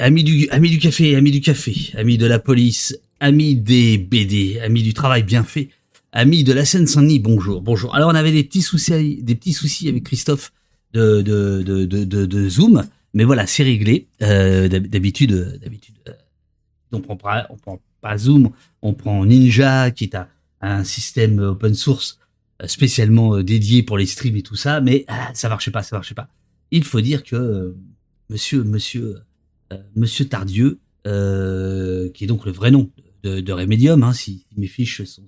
amis du, amis du café, amis du café, amis de la police, amis des BD, amis du travail bien fait, amis de la Seine-Saint-Denis, bonjour, bonjour. Alors on avait des petits soucis, des petits soucis avec Christophe de, de, de, de, de Zoom, mais voilà, c'est réglé. Euh, d'habitude, d'habitude, euh, on prend on prend pas Zoom, on prend Ninja qui est un, système open source euh, spécialement dédié pour les streams et tout ça, mais ah, ça marchait pas, ça marchait pas. Il faut dire que Monsieur, Monsieur euh, Monsieur Tardieu, euh, qui est donc le vrai nom de, de Remedium, hein, si, mes fiches sont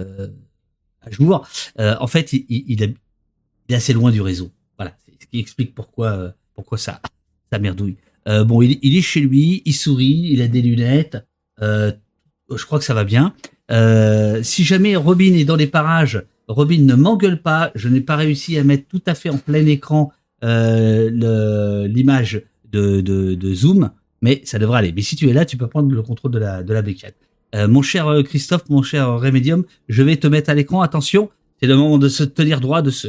euh, à jour. en fait, il, il, est, assez loin du réseau. Voilà, ce qui explique pourquoi, pourquoi ça, ça merdouille. bon, il, il, est chez lui, il sourit, il a des lunettes. je crois que ça va bien. si jamais Robin est dans les parages, Robin ne m'engueule pas. Je n'ai pas réussi à mettre tout à fait en plein écran l'image de, Zoom, mais ça devrait aller. Mais si tu es là, tu peux prendre le contrôle de la, de la bécane. Euh, mon cher euh, Christophe, mon cher Remedium, je vais te mettre à l'écran. Attention, c'est le moment de se tenir droit, de se,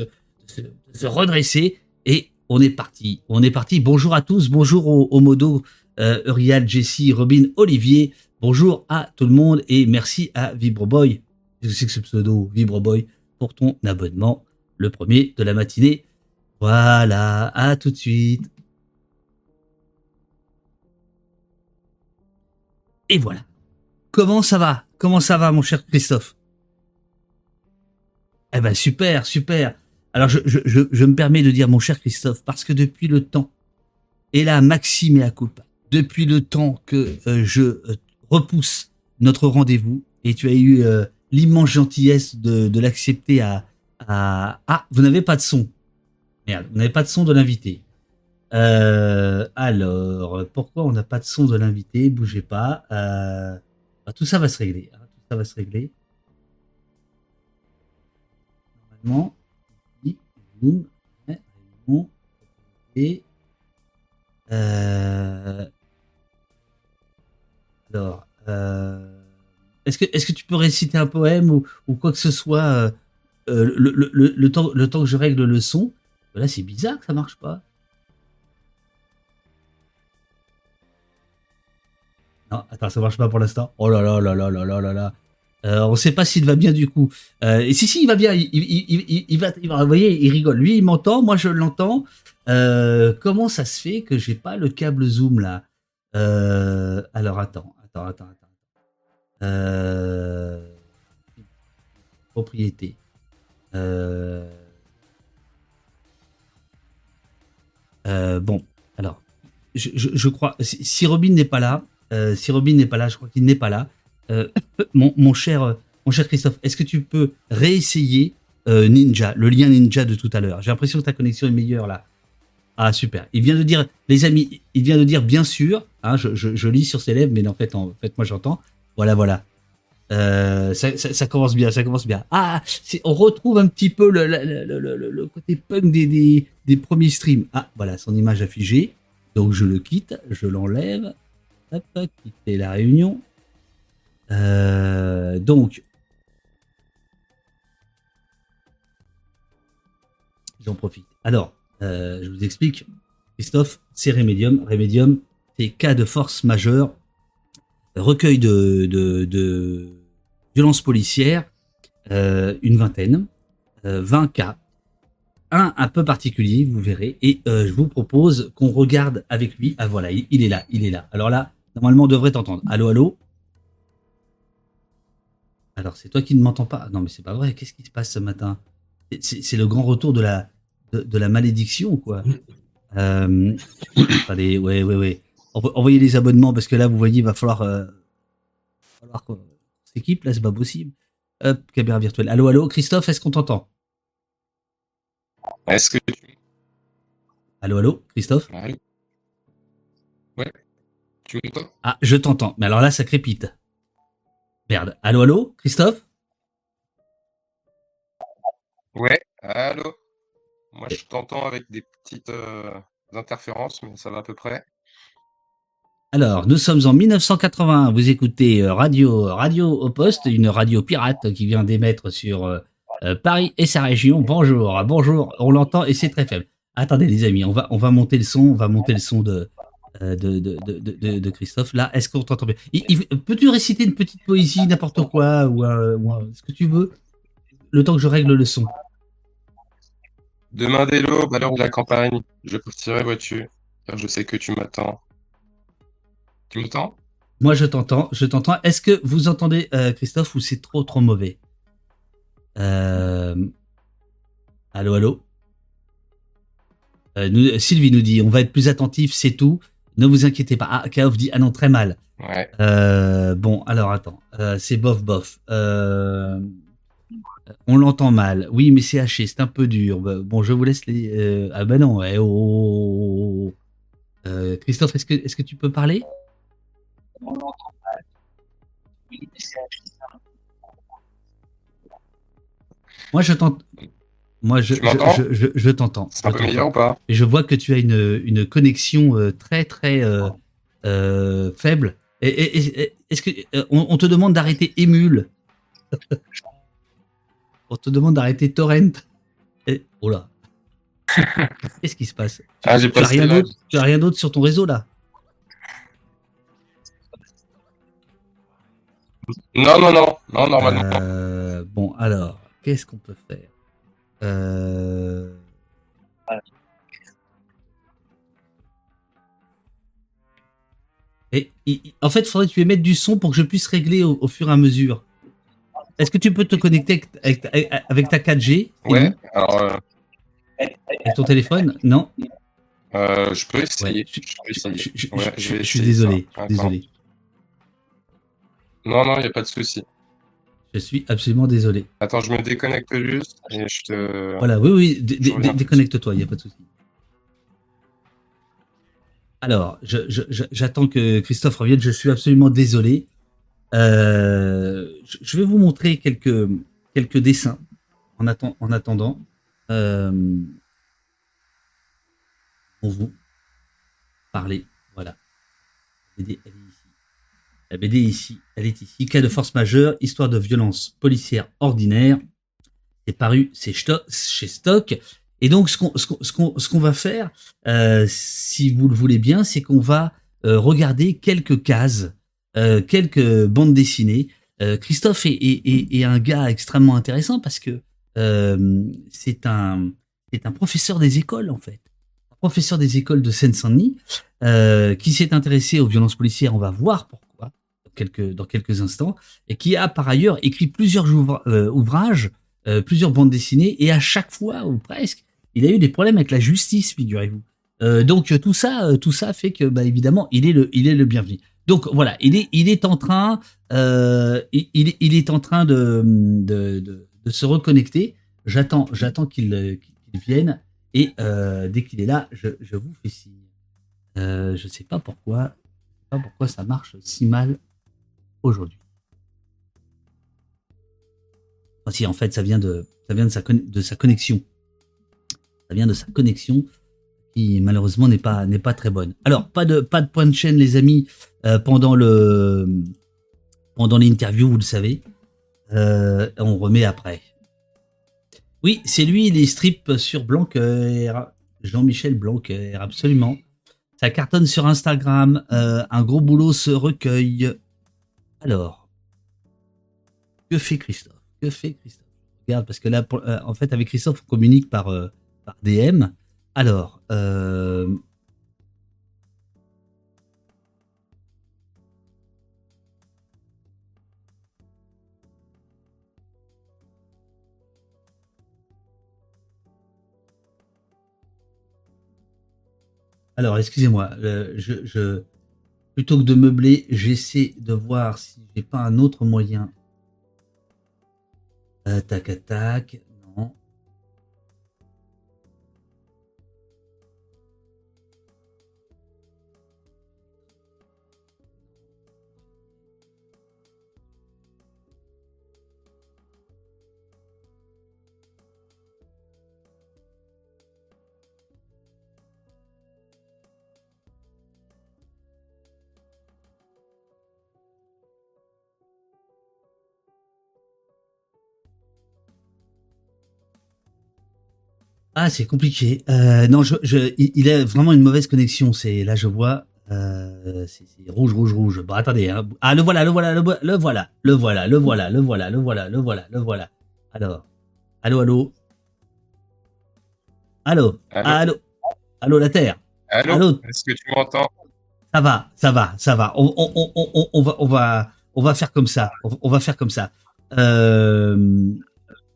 se, redresser. Et on est parti. On est parti. Bonjour à tous. Bonjour au, modo euh, Uriel, Jessie, Robin, Olivier. Bonjour à tout le monde et merci à Vibroboy. Que c'est que ce pseudo Vibroboy pour ton abonnement, le premier de la matinée? Voilà, à tout de suite. Et voilà. Comment ça va? Comment ça va, mon cher Christophe? Eh ben super, super. Alors je, me permets de dire, mon cher Christophe, parce que depuis le temps, et là, Maxime et à depuis le temps que euh, je euh, repousse notre rendez-vous, et tu as eu euh, l'immense gentillesse de, de l'accepter à, à... Ah, vous n'avez pas de son. Merde, vous n'avez pas de son de l'invité. Euh, alors, pourquoi on n'a pas de son de l'invité? Bougez pas. Euh, tout ça va se régler. Hein, tout ça va se régler. Normalement, boum, et euh, alors, est-ce que est-ce que tu peux réciter un poème ou, quoi que ce soit le temps que je règle le son? Là, c'est bizarre que ça marche pas. Non, attends, ça marche pas pour l'instant. Oh là là là là là là là là. Euh, on sait pas s'il va bien du coup. Euh, si si, il va bien. Il, va. Vous voyez, il rigole. Lui, il m'entend. Moi, je l'entends. Euh, comment ça se fait que j'ai pas le câble Zoom là? Euh, Alors attends, attends, attends, attends. Propriété. Bon, alors, je crois. Si Robin n'est pas là, euh, si Robin n'est pas là, je crois qu'il n'est pas là. Euh, mon, cher, mon cher Christophe, est-ce que tu peux réessayer euh, Ninja, le lien Ninja de tout à l'heure? J'ai l'impression que ta connexion est meilleure là. Ah super. Il vient de dire, les amis, il vient de dire bien sûr. Hein, je, lis sur ses lèvres, mais en fait, en fait, moi j'entends. Voilà, voilà. ça, commence bien, ça commence bien. Ah, on retrouve un petit peu le, côté punk des, des, premiers streams. Ah, voilà, son image affichée. Donc je le quitte, je l'enlève. Hop, quitter la réunion. Euh, donc, j'en profite. Alors, euh, je vous explique. Christophe, c'est Remedium. Remedium, c'est cas de force majeure, recueil de, de, de violences policières, euh, une vingtaine, 20 cas un un peu particulier, vous verrez. Et je vous propose qu'on regarde avec lui. Ah voilà, il, est là, il est là. Alors là, Normalement, on devrait t'entendre. Allô, allô? Alors, c'est toi qui ne m'entends pas Non, mais c'est pas vrai. Qu'est-ce qui se passe ce matin? C'est le grand retour de la, de, la malédiction quoi? Euh, Attendez, ouais, ouais, ouais. Envoyez les abonnements parce que là, vous voyez, il va falloir, euh, falloir qu'on s'équipe. Là, c'est pas possible. Hop, caméra virtuelle. Allô, allô, Christophe, est-ce qu'on t'entend? Est-ce que tu... Allô, allô, Christophe? Ouais. Tu m'entends Ah, je t'entends. Mais alors là, ça crépite. Merde. Allô, allô, Christophe? Ouais, allô? Moi, je t'entends avec des petites euh, interférences, mais ça va à peu près. Alors, nous sommes en 1981. Vous écoutez euh, Radio Radio au poste, une radio pirate qui vient d'émettre sur euh, Paris et sa région. Bonjour, bonjour. On l'entend et c'est très faible. Attendez, les amis, on va on va monter le son, on va monter le son de de, de, de, de, Christophe. Là, est-ce qu'on t'entend bien? Peux-tu réciter une petite poésie, n'importe quoi, ou, ce que tu veux, le temps que je règle le son? Demain dès l'aube, à l'heure de la campagne, je partirai, vois-tu, car je sais que tu m'attends. Tu m'entends? Moi, je t'entends, je t'entends. Est-ce que vous entendez euh, Christophe ou c'est trop trop mauvais? Euh... Allô, allô? Euh, Sylvie nous dit, on va être plus attentif, c'est tout. Ne vous inquiétez pas. Ah, Kaof dit, ah non, très mal. Ouais. Euh, bon, alors attends, c'est bof bof. On l'entend mal. Oui, mais c'est haché, c'est un peu dur. Bah, bon, je vous laisse les. Euh, ah ben non, eh, oh, oh, oh, euh, Christophe, est-ce que, est que tu peux parler? On l'entend mal. Oui, mais c'est haché. Moi, je t'entends. Moi, je, je, je, t'entends. C'est un peu meilleur ou pas? Et je vois que tu as une, une connexion euh, très, très faible. Est-ce que on, te demande d'arrêter Emule on te demande d'arrêter Torrent. Et, oh là. Qu'est-ce qui se passe? Ah, tu, n'as rien d'autre, sur ton réseau là? Non, non, non, non, normalement. Euh, bon, alors, qu'est-ce qu'on peut faire? Euh... Et, en fait, il faudrait que tu émettes du son pour que je puisse régler au fur et à mesure. Est-ce que tu peux te connecter avec, ta 4G Ouais, alors. Euh, avec ton téléphone Non euh, Je peux essayer. je, suis désolé. Non, non, il n'y a pas de souci. Je suis absolument désolé. Attends, je me déconnecte juste et je te. Voilà, oui, oui, déconnecte-toi, il n'y a pas de souci. Alors, j'attends que Christophe revienne. Je suis absolument désolé. Euh, je vais vous montrer quelques, quelques dessins en, en attendant. Euh, pour vous parler. Voilà. La BD, ici. Elle est ici. Cas de force majeure, histoire de violence policière ordinaire. C'est paru, chez Stock. Et donc, ce qu'on va faire, euh, si vous le voulez bien, c'est qu'on va regarder quelques cases euh, quelques bandes dessinées. Euh, Christophe est, un gars extrêmement intéressant parce que euh, c'est un, professeur des écoles en fait, professeur des écoles de Seine-Saint-Denis qui s'est intéressé aux violences policières. On va voir pourquoi quelques, dans quelques instants et qui a par ailleurs écrit plusieurs ouvrages, plusieurs bandes dessinées et à chaque fois ou presque, il a eu des problèmes avec la justice, figurez-vous. donc tout ça, tout ça fait que, bah, évidemment, il est le, il est le bienvenu. Donc voilà, il est, il est en train, euh, il, est en train de, se reconnecter. J'attends, j'attends qu'il vienne et euh, dès qu'il est là, je, je, vous fais signe. Euh, je sais pas pourquoi, pas pourquoi ça marche si mal aujourd'hui. Si en fait ça vient de, ça vient de sa, de sa connexion. Ça vient de sa connexion qui malheureusement n'est pas n'est pas très bonne. Alors pas de pas de point de chaîne les amis euh, pendant le pendant l'interview vous le savez. Euh, on remet après. Oui, c'est lui les strips sur Blanquer, Jean-Michel Blanquer, absolument. Ça cartonne sur Instagram, euh, un gros boulot se recueille. Alors, que fait Christophe? Que fait Christophe? Regarde, parce que là, en fait, avec Christophe, on communique par, par DM. Alors, euh, Alors, excusez-moi, euh, je, plutôt que de meubler, j'essaie de voir si j'ai pas un autre moyen. Euh, tac, tac. Ah, c'est compliqué. Euh, non, je, je, il a vraiment une mauvaise connexion. C'est là, je vois. Euh, c'est rouge, rouge, rouge. Bon, attendez. Hein. Ah, le voilà, le voilà, le, voilà, le voilà, le voilà, le voilà, le voilà, le voilà, le voilà, le voilà. Alors, allô, allô. Allô, allô, allô, la Terre. Allô, est-ce que tu m'entends? Ça va, ça va, ça va. On, on, on, on, va, on va, on va faire comme ça. On, va faire comme ça. Euh,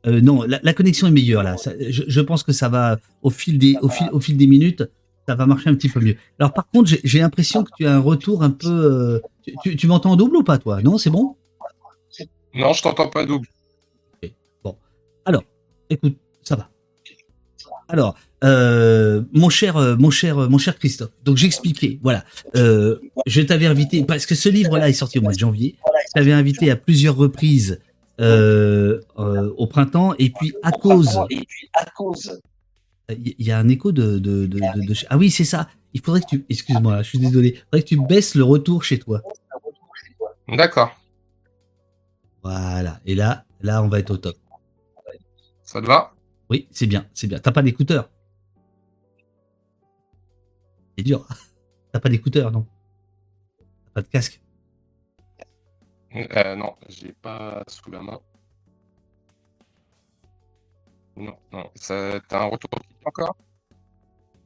euh, non, la, connexion est meilleure là. je, je, pense que ça va au fil des, au fil, au fil des minutes ça va marcher un petit peu mieux. Alors par contre, j'ai l'impression que tu as un retour un peu. Euh, tu, m'entends en double ou pas, toi? Non, c'est bon? Non, je t'entends pas double. Bon. Alors, écoute, ça va. Alors, euh, mon cher, mon cher, mon cher Christophe. Donc j'expliquais. Voilà. je t'avais invité parce que ce livre-là est sorti au mois de janvier. Je t'avais invité à plusieurs reprises au printemps et puis à cause. Et puis à cause il y a un écho de, de, de, Ah oui, c'est ça. Il faudrait que tu. Excuse-moi, je suis désolé. Il faudrait que tu baisses le retour chez toi. D'accord. Voilà. Et là, là, on va être au top. Ça te va? Oui, c'est bien, c'est bien. T'as pas d'écouteur C'est dur. T'as pas d'écouteur, non? T'as pas de casque? Euh, Non, j'ai pas sous la main. Non, non. T'as un retour encore?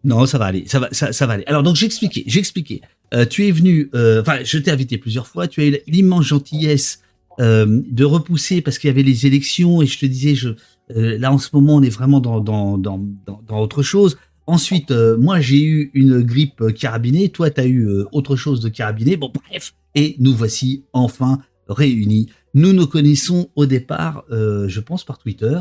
Non, ça va aller. Ça va, ça, va aller. Alors donc j'expliquais, j'expliquais. Euh, tu es venu, euh, enfin, je t'ai invité plusieurs fois. Tu as eu l'immense gentillesse euh, de repousser parce qu'il y avait les élections et je te disais, je, là en ce moment, on est vraiment dans dans dans dans, autre chose. Ensuite, moi j'ai eu une grippe carabinée. Toi, tu as eu autre chose de carabiné. Bon, bref. Et nous voici enfin réunis. Nous nous connaissons au départ, je pense, par Twitter.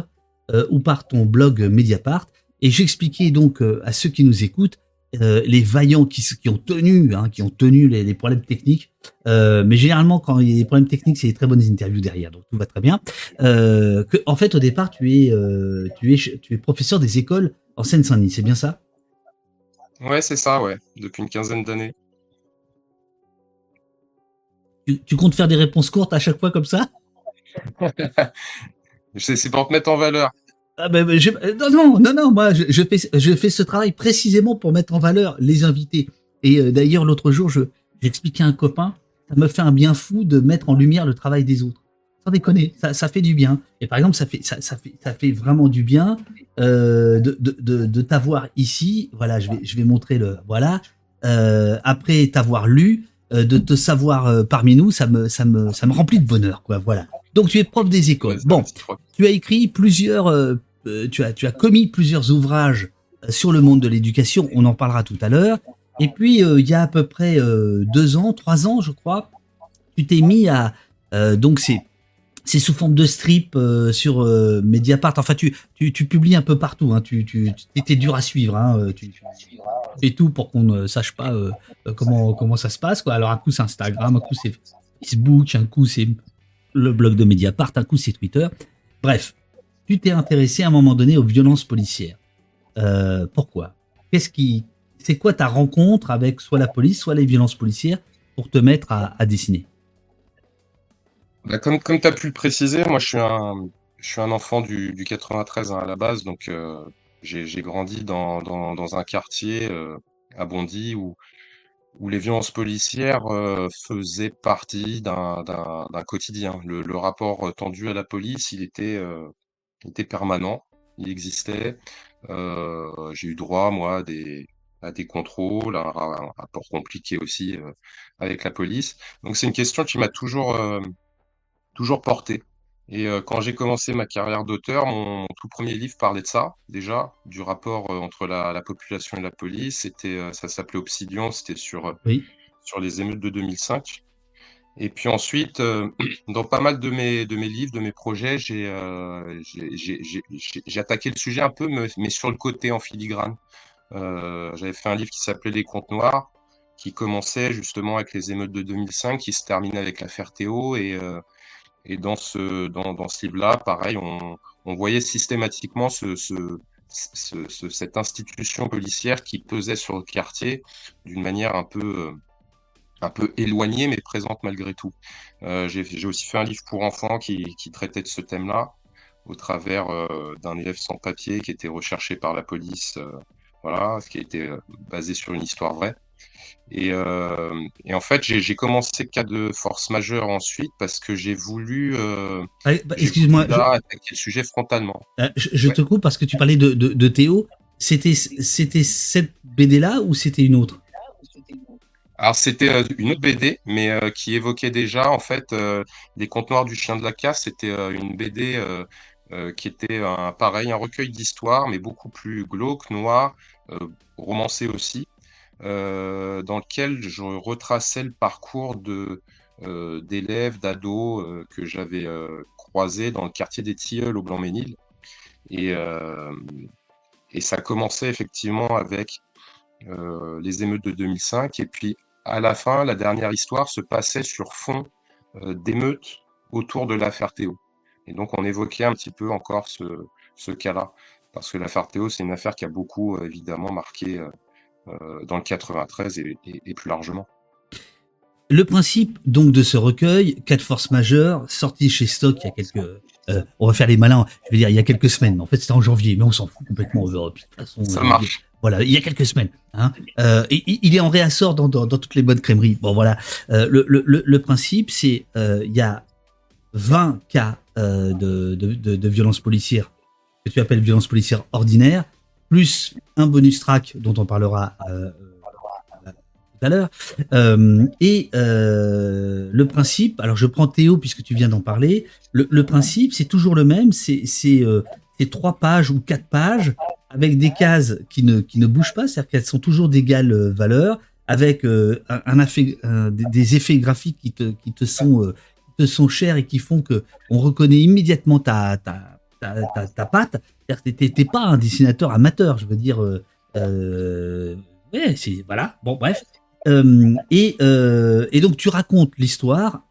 Euh, ou par ton blog Mediapart. Et j'expliquais donc euh, à ceux qui nous écoutent euh, les vaillants qui, ont tenu, hein, qui ont tenu les, problèmes techniques. Euh, mais généralement, quand il y a des problèmes techniques, c'est des très bonnes interviews derrière, donc tout va très bien. Euh, que, en fait, au départ, tu es, tu es, tu es professeur des écoles en Seine-Saint-Denis, c'est bien ça? Ouais, c'est ça, ouais, depuis une quinzaine d'années. Tu, tu comptes faire des réponses courtes à chaque fois comme ça C'est pour te mettre en valeur. Ah ben, ben non, non, non, non, moi, je, je, fais, je fais ce travail précisément pour mettre en valeur les invités. Et euh, d'ailleurs, l'autre jour, je, j'expliquais à un copain, ça me fait un bien fou de mettre en lumière le travail des autres. Sans déconner, ça, ça fait du bien. Et par exemple, ça fait, ça, ça fait, ça fait vraiment du bien euh, de, de, de, de t'avoir ici. Voilà, je vais, je vais montrer le. Voilà. Euh, après t'avoir lu, de te savoir euh, parmi nous, ça me, ça me, ça me remplit de bonheur, quoi. Voilà. Donc tu es prof des écoles. Bon, tu as écrit plusieurs, euh, tu as, tu as commis plusieurs ouvrages sur le monde de l'éducation. On en parlera tout à l'heure. Et puis il y a à peu près deux ans, trois ans, je crois, tu t'es mis à donc c'est c'est sous forme de strip sur Mediapart. Enfin, tu, tu, tu, publies un peu partout. Hein. Tu, tu, étais dur à suivre. Hein. Tu, fais tout pour qu'on ne sache pas comment, comment ça se passe. Quoi. Alors, un coup, c'est Instagram, un coup, c'est Facebook, un coup, c'est le blog de Mediapart, un coup c'est Twitter. Bref, tu t'es intéressé à un moment donné aux violences policières. Euh, pourquoi? Qu'est-ce qui, c'est quoi ta rencontre avec soit la police, soit les violences policières pour te mettre à, dessiner? Bah, Comme, comme tu as pu le préciser, moi je suis un, je suis un enfant du, 93 hein, à la base, donc euh, j'ai grandi dans, dans, un quartier euh, à Bondy où, où les violences policières euh, faisaient partie d'un quotidien. Le, le, rapport euh, tendu à la police, il était, euh, était permanent, il existait. Euh, J'ai eu droit, moi, à des, à des contrôles, à un, rapport compliqué aussi euh, avec la police. Donc c'est une question qui m'a toujours, toujours porté. Et euh, quand j'ai commencé ma carrière d'auteur, mon, tout premier livre parlait de ça, déjà, du rapport euh, entre la, population et la police. C'était, euh, ça s'appelait Obsidian, c'était sur, sur les émeutes de 2005. Et puis ensuite, dans pas mal de mes, de mes livres, de mes projets, j'ai, j'ai, attaqué le sujet un peu, mais, sur le côté en filigrane. j'avais fait un livre qui s'appelait Les Contes Noirs, qui commençait justement avec les émeutes de 2005, qui se terminait avec l'affaire Théo et et dans ce, dans, dans ce livre-là, pareil, on, on, voyait systématiquement ce, ce, ce, cette institution policière qui pesait sur le quartier d'une manière un peu, un peu éloignée, mais présente malgré tout. Euh, J'ai aussi fait un livre pour enfants qui, qui traitait de ce thème-là, au travers euh, d'un élève sans papier qui était recherché par la police, euh, voilà, qui a été euh, basé sur une histoire vraie. Et, en fait, j'ai commencé cas de force majeure ensuite parce que j'ai voulu. Bah, excuse-moi. attaquer le sujet frontalement. je, te coupe parce que tu parlais de, de Théo. C'était cette BD là ou c'était une autre? Alors c'était euh, une autre BD, mais euh, qui évoquait déjà en fait euh, les contes noirs du chien de la casse. C'était une BD qui était un, pareil, un recueil d'histoires, mais beaucoup plus glauque, noir, romancé aussi, dans lequel je retraçais le parcours de d'élèves, d'ados que j'avais croisés dans le quartier des Tilleuls au Blanc-Ménil. Et, ça commençait effectivement avec les émeutes de 2005. Et puis à la fin, la dernière histoire se passait sur fond euh, d'émeutes autour de l'affaire Théo. Et donc, on évoquait un petit peu encore ce, cas-là. Parce que l'affaire Théo, c'est une affaire qui a beaucoup, euh, évidemment, marqué euh, dans le 93 et, plus largement. Le principe donc de ce recueil, quatre forces majeures, sorti chez Stock il y a quelques, on va faire les malins, je veux dire il y a quelques semaines. En fait c'était en janvier, mais on s'en fout complètement. De toute façon, ça marche. Voilà, il y a quelques semaines. Hein. Euh, il est en réassort dans, dans, toutes les bonnes crèmeries. Bon, voilà. Euh, le, le, le, principe, c'est euh, il y a 20 cas de, de, de, de violence policière que tu appelles violence policière ordinaire, plus un bonus track dont on parlera tout à l'heure. et le principe, alors je prends Théo puisque tu viens d'en parler. Le, principe, c'est toujours le même. C'est trois pages ou quatre pages avec des cases qui ne, qui ne bougent pas, c'est-à-dire qu'elles sont toujours d'égale euh, valeur, avec euh, un, des effets graphiques qui te, qui te sont euh, te sont chers et qui font que on reconnaît immédiatement ta ta ta, ta, patte. Que pas un dessinateur amateur, je veux dire. Euh, c'est voilà. Bon, bref. et et donc tu racontes l'histoire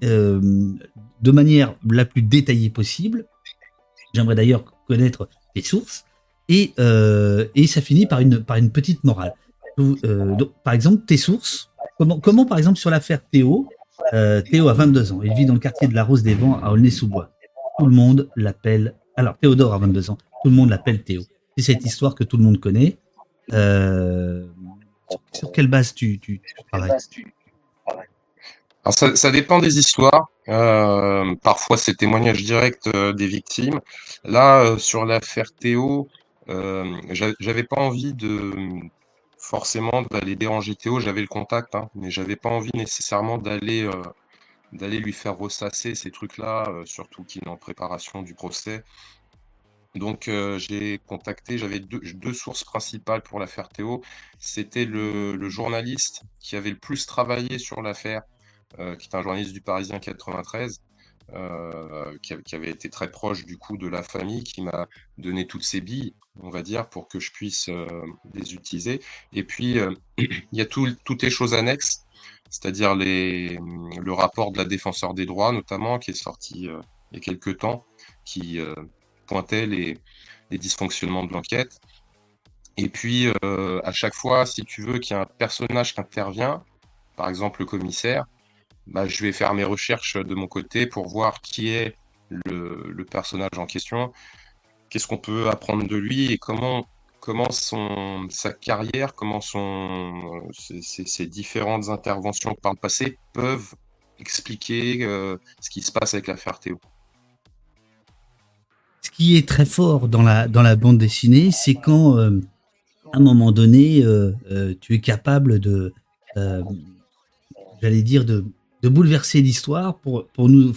de manière la plus détaillée possible. J'aimerais d'ailleurs connaître les sources, et, euh, ça finit par une, petite morale. Euh, par exemple, tes sources, comment, comment par exemple sur l'affaire Théo, euh, Théo a 22 ans, il vit dans le quartier de la Rose des Vents à Aulnay-sous-Bois. Tout le monde l'appelle, alors Théodore a 22 ans, tout le monde l'appelle Théo. C'est cette histoire que tout le monde connaît. Euh, sur, quelle base tu, tu, tu travailles alors ça, ça, dépend des histoires. Euh, parfois, c'est témoignage direct euh, des victimes. Là, sur l'affaire Théo, euh, j'avais pas envie de forcément d'aller déranger Théo. J'avais le contact, hein, mais j'avais pas envie nécessairement d'aller d'aller lui faire ressasser ces trucs-là, surtout qu'il est en préparation du procès. Donc j'ai contacté, j'avais deux, deux, sources principales pour l'affaire Théo. C'était le, le, journaliste qui avait le plus travaillé sur l'affaire, euh, qui est un journaliste du Parisien 93, euh, qui, avait été très proche du coup de la famille, qui m'a donné toutes ses billes, on va dire, pour que je puisse euh, les utiliser. Et puis, il y a toutes les choses annexes, c'est-à-dire le rapport de la défenseur des droits, notamment, qui est sorti il y a quelques temps, qui pointait les, les, dysfonctionnements de l'enquête. Et puis, à chaque fois, si tu veux qu'il y ait un personnage qui intervient, par exemple le commissaire, bah, je vais faire mes recherches de mon côté pour voir qui est le, personnage en question, qu'est-ce qu'on peut apprendre de lui et comment, comment son, sa carrière, comment son, ses, différentes interventions par le passé peuvent expliquer euh, ce qui se passe avec l'affaire Théo. Ce qui est très fort dans la, dans la bande dessinée, c'est quand, euh, à un moment donné, euh, tu es capable de, j'allais dire, de de bouleverser l'histoire pour, pour nous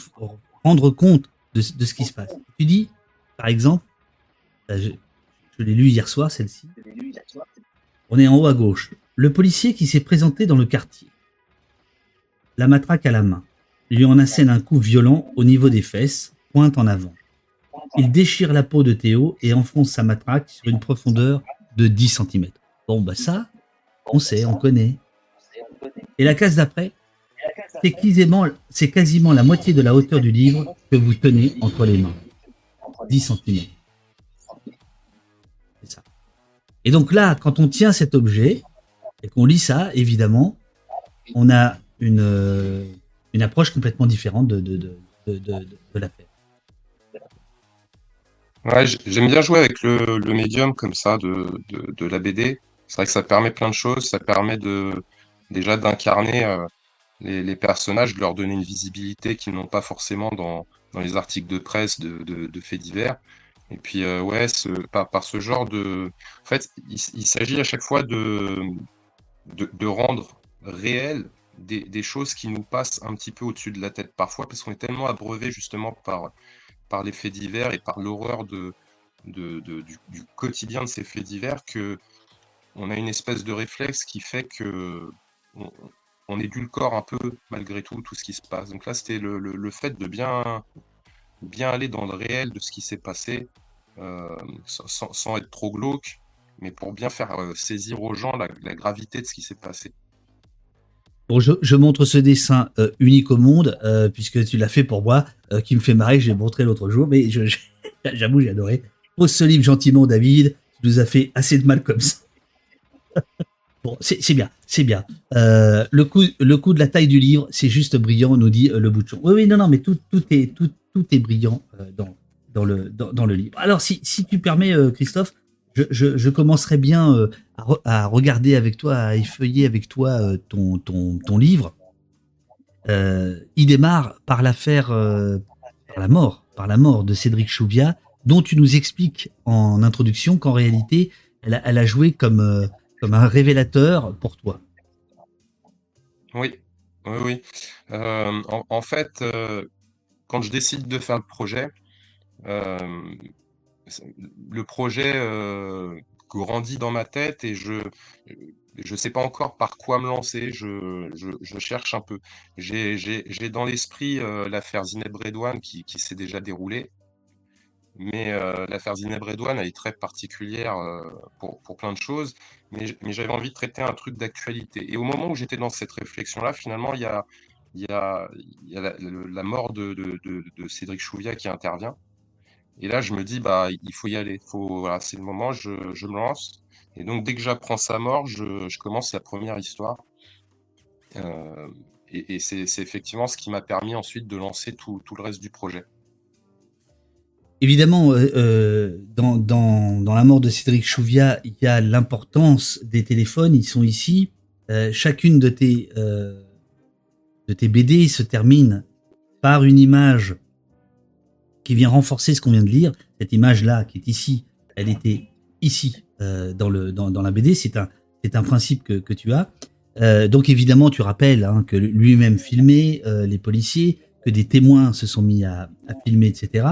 rendre compte de, ce qui se passe. Tu dis, par exemple, je, l'ai lu hier soir, celle-ci. On est en haut à gauche. Le policier qui s'est présenté dans le quartier. La matraque à la main. Lui en assène un coup violent au niveau des fesses, pointe en avant. Il déchire la peau de Théo et enfonce sa matraque sur une profondeur de 10 cm. Bon, bah ça, on sait, on connaît. Et la case d'après, c'est quasiment, la moitié de la hauteur du livre que vous tenez entre les mains. 10 cm. Et donc là, quand on tient cet objet et qu'on lit ça, évidemment, on a une, approche complètement différente de, de, de, l'affaire. Ouais, j'aime bien jouer avec le, médium comme ça de, de, la BD. c'est vrai que ça permet plein de choses. Ça permet de déjà d'incarner les, personnages, de leur donner une visibilité qu'ils n'ont pas forcément dans, les articles de presse de, faits divers. Et puis, ouais, par, ce genre de. En fait, il, s'agit à chaque fois de, de, rendre réel des, choses qui nous passent un petit peu au-dessus de la tête parfois, parce qu'on est tellement abreuvé justement par, par les faits divers et par l'horreur de, du, quotidien de ces faits divers que on a une espèce de réflexe qui fait que on édulcore un peu malgré tout tout ce qui se passe. Donc là, c'était le, fait de bien, bien aller dans le réel de ce qui s'est passé, euh, sans, être trop glauque, mais pour bien faire euh, saisir aux gens la, gravité de ce qui s'est passé. Bon, je, montre ce dessin euh, unique au monde, puisque tu l'as fait pour moi, qui me fait marrer, j'ai montré l'autre jour, mais j'avoue, j'ai adoré. Pose ce livre gentiment, David, tu nous as fait assez de mal comme ça. bon, c'est bien, c'est bien. le, coup, le coup de la taille du livre, c'est juste brillant, nous dit le bouchon. Oui, oui, non, non, mais tout, tout, est, tout, tout est brillant dans, dans, le, dans, le livre. Alors, si, si tu permets, Christophe, je, commencerai bien euh, à, regarder avec toi, à effeuiller avec toi euh, ton, ton, livre. Euh, il démarre par l'affaire, par la mort, par la mort de Cédric Chouviat, dont tu nous expliques en introduction qu'en réalité, elle a, joué comme, comme un révélateur pour toi. Oui, oui, oui. En, fait, quand je décide de faire le projet, le projet euh, grandit dans ma tête et je ne sais pas encore par quoi me lancer. Je, je, cherche un peu. J'ai dans l'esprit euh, l'affaire Zineb Redouane qui, qui s'est déjà déroulée. Mais euh, l'affaire Zineb Redouane, est très particulière pour, pour, plein de choses. Mais, j'avais envie de traiter un truc d'actualité. Et au moment où j'étais dans cette réflexion-là, finalement, il y a, la, mort de, Cédric Chouviat qui intervient. Et là, je me dis, bah, il faut y aller. C'est le moment, je, me lance. Et donc, dès que j'apprends sa mort, je, commence la première histoire. Euh, et, c'est, effectivement ce qui m'a permis ensuite de lancer tout le reste du projet. Évidemment, euh, euh dans, dans, dans, la mort de Cédric Chouviat, il y a l'importance des téléphones. Ils sont ici. Euh, chacune de tes, de tes BD se termine par une image qui vient renforcer ce qu'on vient de lire. Cette image-là, qui est ici, elle était ici dans, le, dans, dans, la BD. C'est un, un principe que, que tu as. Donc évidemment, tu rappelles hein, que lui-même filmait les policiers, que des témoins se sont mis à filmer, etc.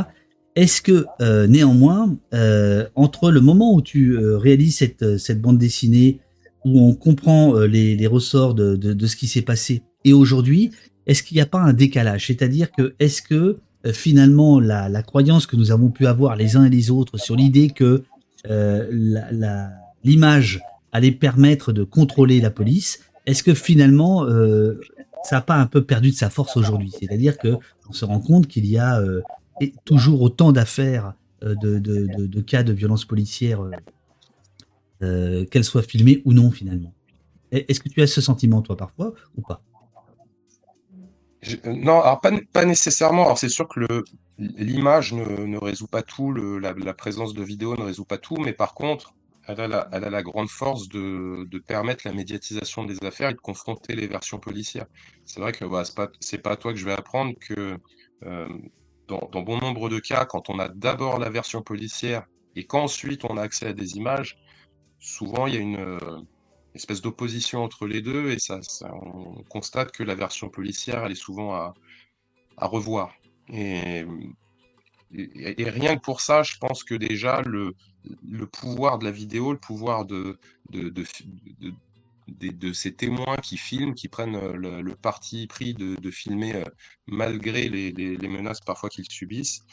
Est-ce que euh, néanmoins, euh, entre le moment où tu réalises cette, cette bande dessinée, où on comprend les, les ressorts de, de, ce qui s'est passé, et aujourd'hui, est-ce qu'il n'y a pas un décalage? C'est-à-dire que est-ce que euh, finalement la, la, croyance que nous avons pu avoir les uns et les autres sur l'idée que euh, l'image allait permettre de contrôler la police, est-ce que finalement euh, ça n'a pas un peu perdu de sa force aujourd'hui? C'est-à-dire que on se rend compte qu'il y a euh, toujours autant d'affaires euh, de, cas de violence policière, euh, qu'elles soient filmées ou non finalement. Est-ce que tu as ce sentiment toi parfois ou pas? Euh, non, alors pas, nécessairement. Alors c'est sûr que l'image ne, résout pas tout, la, présence de vidéo ne résout pas tout, mais par contre, elle a la, grande force de, permettre la médiatisation des affaires et de confronter les versions policières. C'est vrai que bah, c'est pas, à toi que je vais apprendre que euh, dans, bon nombre de cas, quand on a d'abord la version policière et qu'ensuite on a accès à des images, souvent il y a une espèce d'opposition entre les deux et ça, on constate que la version policière elle est souvent à, revoir. Et, rien que pour ça je pense que déjà le, pouvoir de la vidéo le pouvoir de, de ces témoins qui filment qui prennent le, le parti pris de, filmer euh, malgré les, menaces parfois qu'ils subissent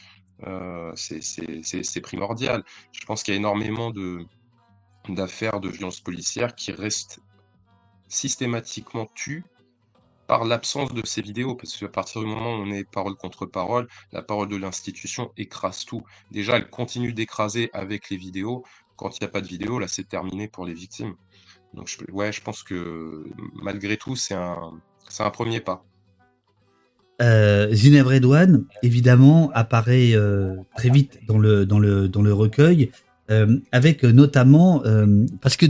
euh, c'est primordial je pense qu'il y a énormément de d'affaires de violence policière qui restent systématiquement tues par l'absence de ces vidéos, parce qu'à partir du moment où on est parole contre parole, la parole de l'institution écrase tout. Déjà, elle continue d'écraser avec les vidéos. Quand il n'y a pas de vidéo, là, c'est terminé pour les victimes. Donc, je, pense que malgré tout, c'est un, premier pas. Euh, Zineb Redouane, évidemment, apparaît euh, très vite dans le, recueil. Euh, avec notamment, euh, parce que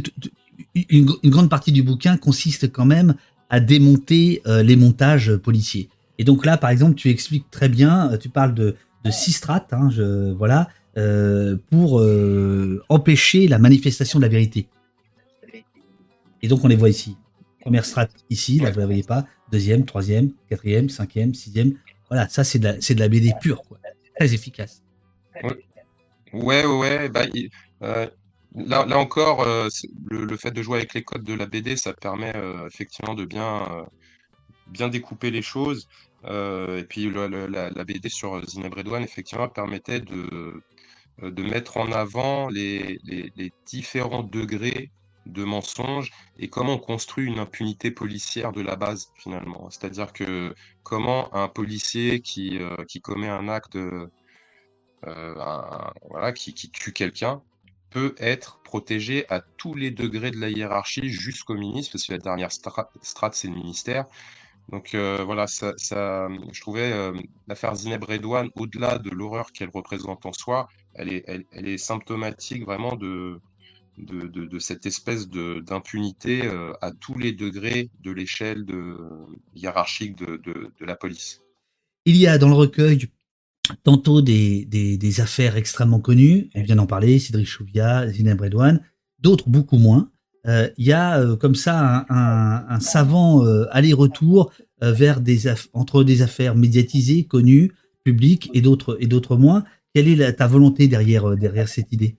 une, grande partie du bouquin consiste quand même à démonter les montages policiers. Et donc là, par exemple, tu expliques très bien, tu parles de, six strates, hein, voilà, pour empêcher la manifestation de la vérité. Et donc on les voit ici. Première strate ici, là vous la voyez pas. Deuxième, troisième, quatrième, cinquième, sixième. Voilà, ça c'est de la, c'est de la BD pure, quoi. Très efficace. Ouais, ouais, bah, euh, là, là encore, euh, le, fait de jouer avec les codes de la BD, ça permet euh, effectivement de bien, bien découper les choses. et puis la, BD sur Zineb Redouane, effectivement, permettait de, de mettre en avant les, les, les différents degrés de mensonges et comment on construit une impunité policière de la base finalement. C'est-à-dire que comment un policier qui, euh, qui commet un acte, euh, voilà, qui, tue quelqu'un, peut être protégé à tous les degrés de la hiérarchie jusqu'au ministre, parce que la dernière strate, c'est le ministère. Donc euh, voilà, ça, je trouvais l'affaire Zineb Redouane, au-delà de l'horreur qu'elle représente en soi, elle est, elle est symptomatique vraiment de, de, cette espèce d'impunité euh, à tous les degrés de l'échelle hiérarchique de, la police. Il y a dans le recueil tantôt des, des, affaires extrêmement connues, on vient d'en parler, Cédric Chouviat, Zineb Redouane, d'autres beaucoup moins. Euh, il y a euh, comme ça un, savant aller-retour entre des affaires médiatisées, connues, publiques et d'autres et d'autres moins. Quelle est ta volonté derrière derrière cette idée?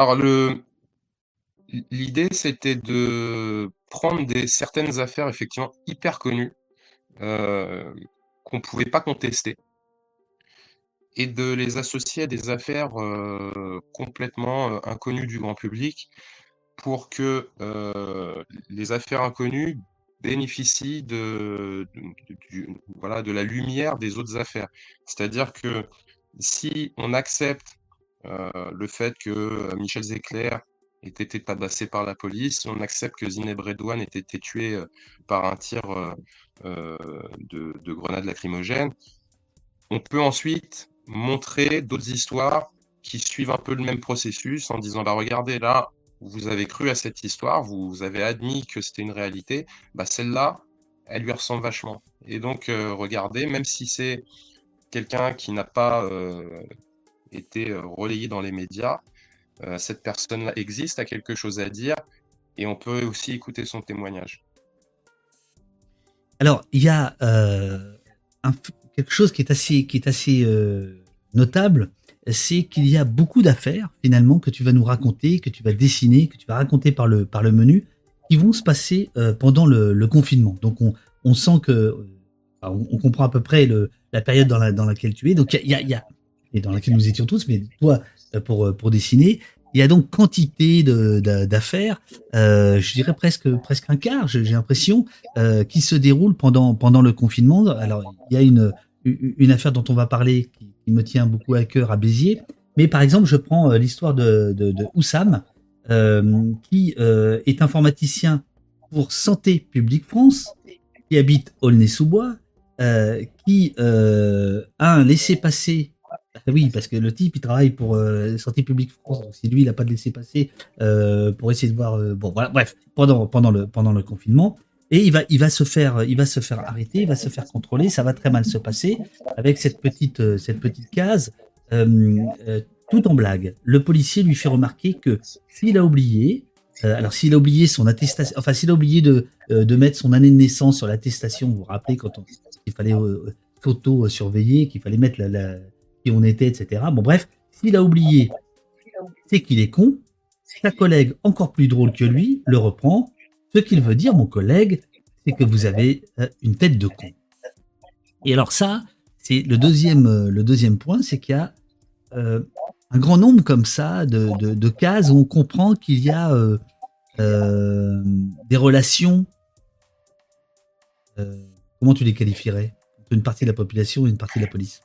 Alors l'idée, c'était de prendre des certaines affaires effectivement hyper connues, euh, qu'on ne pouvait pas contester et de les associer à des affaires, euh, complètement, euh, inconnues du grand public pour que, les affaires inconnues bénéficient de voilà, de la lumière des autres affaires. C'est-à-dire que si on accepte le fait que euh, Michel Zecler ait été tabassé par la police, on accepte que Zineb Redouane ait été tué euh, par un tir de, de grenade lacrymogène. On peut ensuite montrer d'autres histoires qui suivent un peu le même processus en disant bah regardez là vous avez cru à cette histoire vous avez admis que c'était une réalité bah celle-là elle lui ressemble vachement et donc regardez même si c'est quelqu'un qui n'a pas été euh, relayé dans les médias. Euh, cette personne-là existe, a quelque chose à dire, et on peut aussi écouter son témoignage. Alors, il y a euh, quelque chose qui est assez, qui est assez notable, c'est qu'il y a beaucoup d'affaires finalement que tu vas nous raconter, que tu vas dessiner, que tu vas raconter par le, par le menu, qui vont se passer pendant le, confinement. Donc on, on sent que on, comprend à peu près le, la période dans, la, dans laquelle tu es. Donc il y a, y a, et dans laquelle nous étions tous, mais toi euh, pour euh, pour dessiner. Il y a donc quantité d'affaires, euh, je dirais presque presque un quart, j'ai l'impression, qui se déroule pendant pendant le confinement. Alors il y a une une affaire dont on va parler qui, me tient beaucoup à cœur à Béziers, mais par exemple je prends l'histoire de, de, de Oussam, qui est informaticien pour Santé publique France, qui habite Aulnay-sous-Bois, qui a un laissez-passer oui, parce que le type, il travaille pour euh, Santé publique France. Donc si lui, il n'a pas de laisser passer euh, pour essayer de voir. Euh, bon, voilà. Bref, pendant pendant le pendant le confinement, et il va il va se faire il va se faire arrêter, il va se faire contrôler. Ça va très mal se passer avec cette petite cette petite case. tout en blague, le policier lui fait remarquer que s'il a oublié, alors s'il a oublié son attestation, enfin s'il a oublié de de mettre son année de naissance sur l'attestation, vous vous rappelez quand il fallait photo surveiller, qu'il fallait mettre la qui on était, etc. Bon, bref, s'il a oublié, c'est qu'il est con. Sa collègue, encore plus drôle que lui, le reprend. Ce qu'il veut dire, mon collègue, c'est que vous avez euh, une tête de con. Et alors ça, c'est le deuxième, euh, le deuxième point, c'est qu'il y a euh, un grand nombre comme ça de, de, cases où on comprend qu'il y a des relations. comment tu les qualifierais? Entre une partie de la population et une partie de la police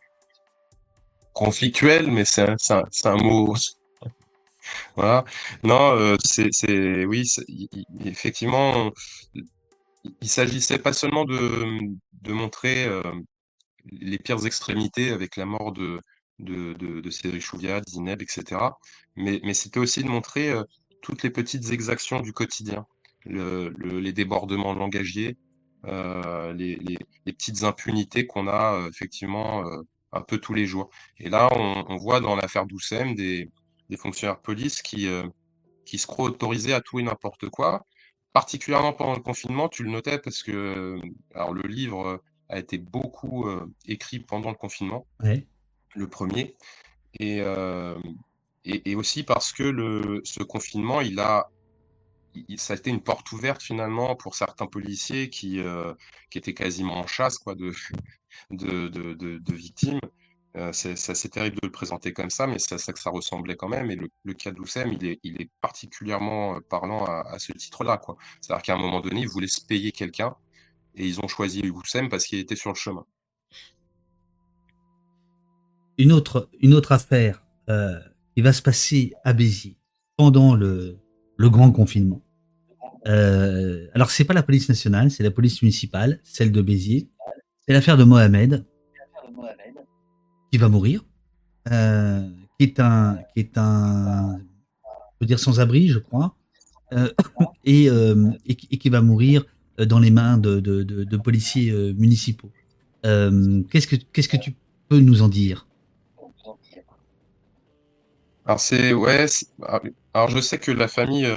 conflictuel, mais c'est un, un, mot. voilà. Non, euh, c'est, oui, effectivement, il s'agissait pas seulement de, de montrer euh, les pires extrémités avec la mort de, de, de, de Cédric Chouviat, Zineb, etc. Mais, mais c'était aussi de montrer euh, toutes les petites exactions du quotidien, le, les débordements langagiers, euh, les, les, les, petites impunités qu'on a euh, effectivement euh, un peu tous les jours. Et là, on, on voit dans l'affaire Doucem des, des fonctionnaires de police qui, qui se croient autorisés à tout et n'importe quoi. Particulièrement pendant le confinement, tu le notais parce que alors le livre a été beaucoup écrit pendant le confinement, le premier, et, et, et aussi parce que le, ce confinement, il a ça a été une porte ouverte finalement pour certains policiers qui, euh, qui étaient quasiment en chasse quoi, de, de, de, victimes. Euh, c'est assez terrible de le présenter comme ça, mais c'est à ça que ça ressemblait quand même. Et le, cas d'Oussem, il est, il est particulièrement euh, parlant à, à ce titre-là. C'est-à-dire qu'à un moment donné, ils voulaient se payer quelqu'un et ils ont choisi Oussem parce qu'il était sur le chemin. Une autre, une autre affaire euh, qui va se passer à Béziers pendant le, le grand confinement. Euh, alors c'est pas la police nationale, c'est la police municipale, celle de Béziers. C'est l'affaire de Mohamed qui va mourir, euh, qui est un, qui est un, on peut dire sans abri, je crois, euh, et, euh, et, qui va mourir dans les mains de, de, policiers municipaux. Qu'est-ce que qu'est-ce que tu peux nous en dire? Alors c'est ouais, alors je sais que la famille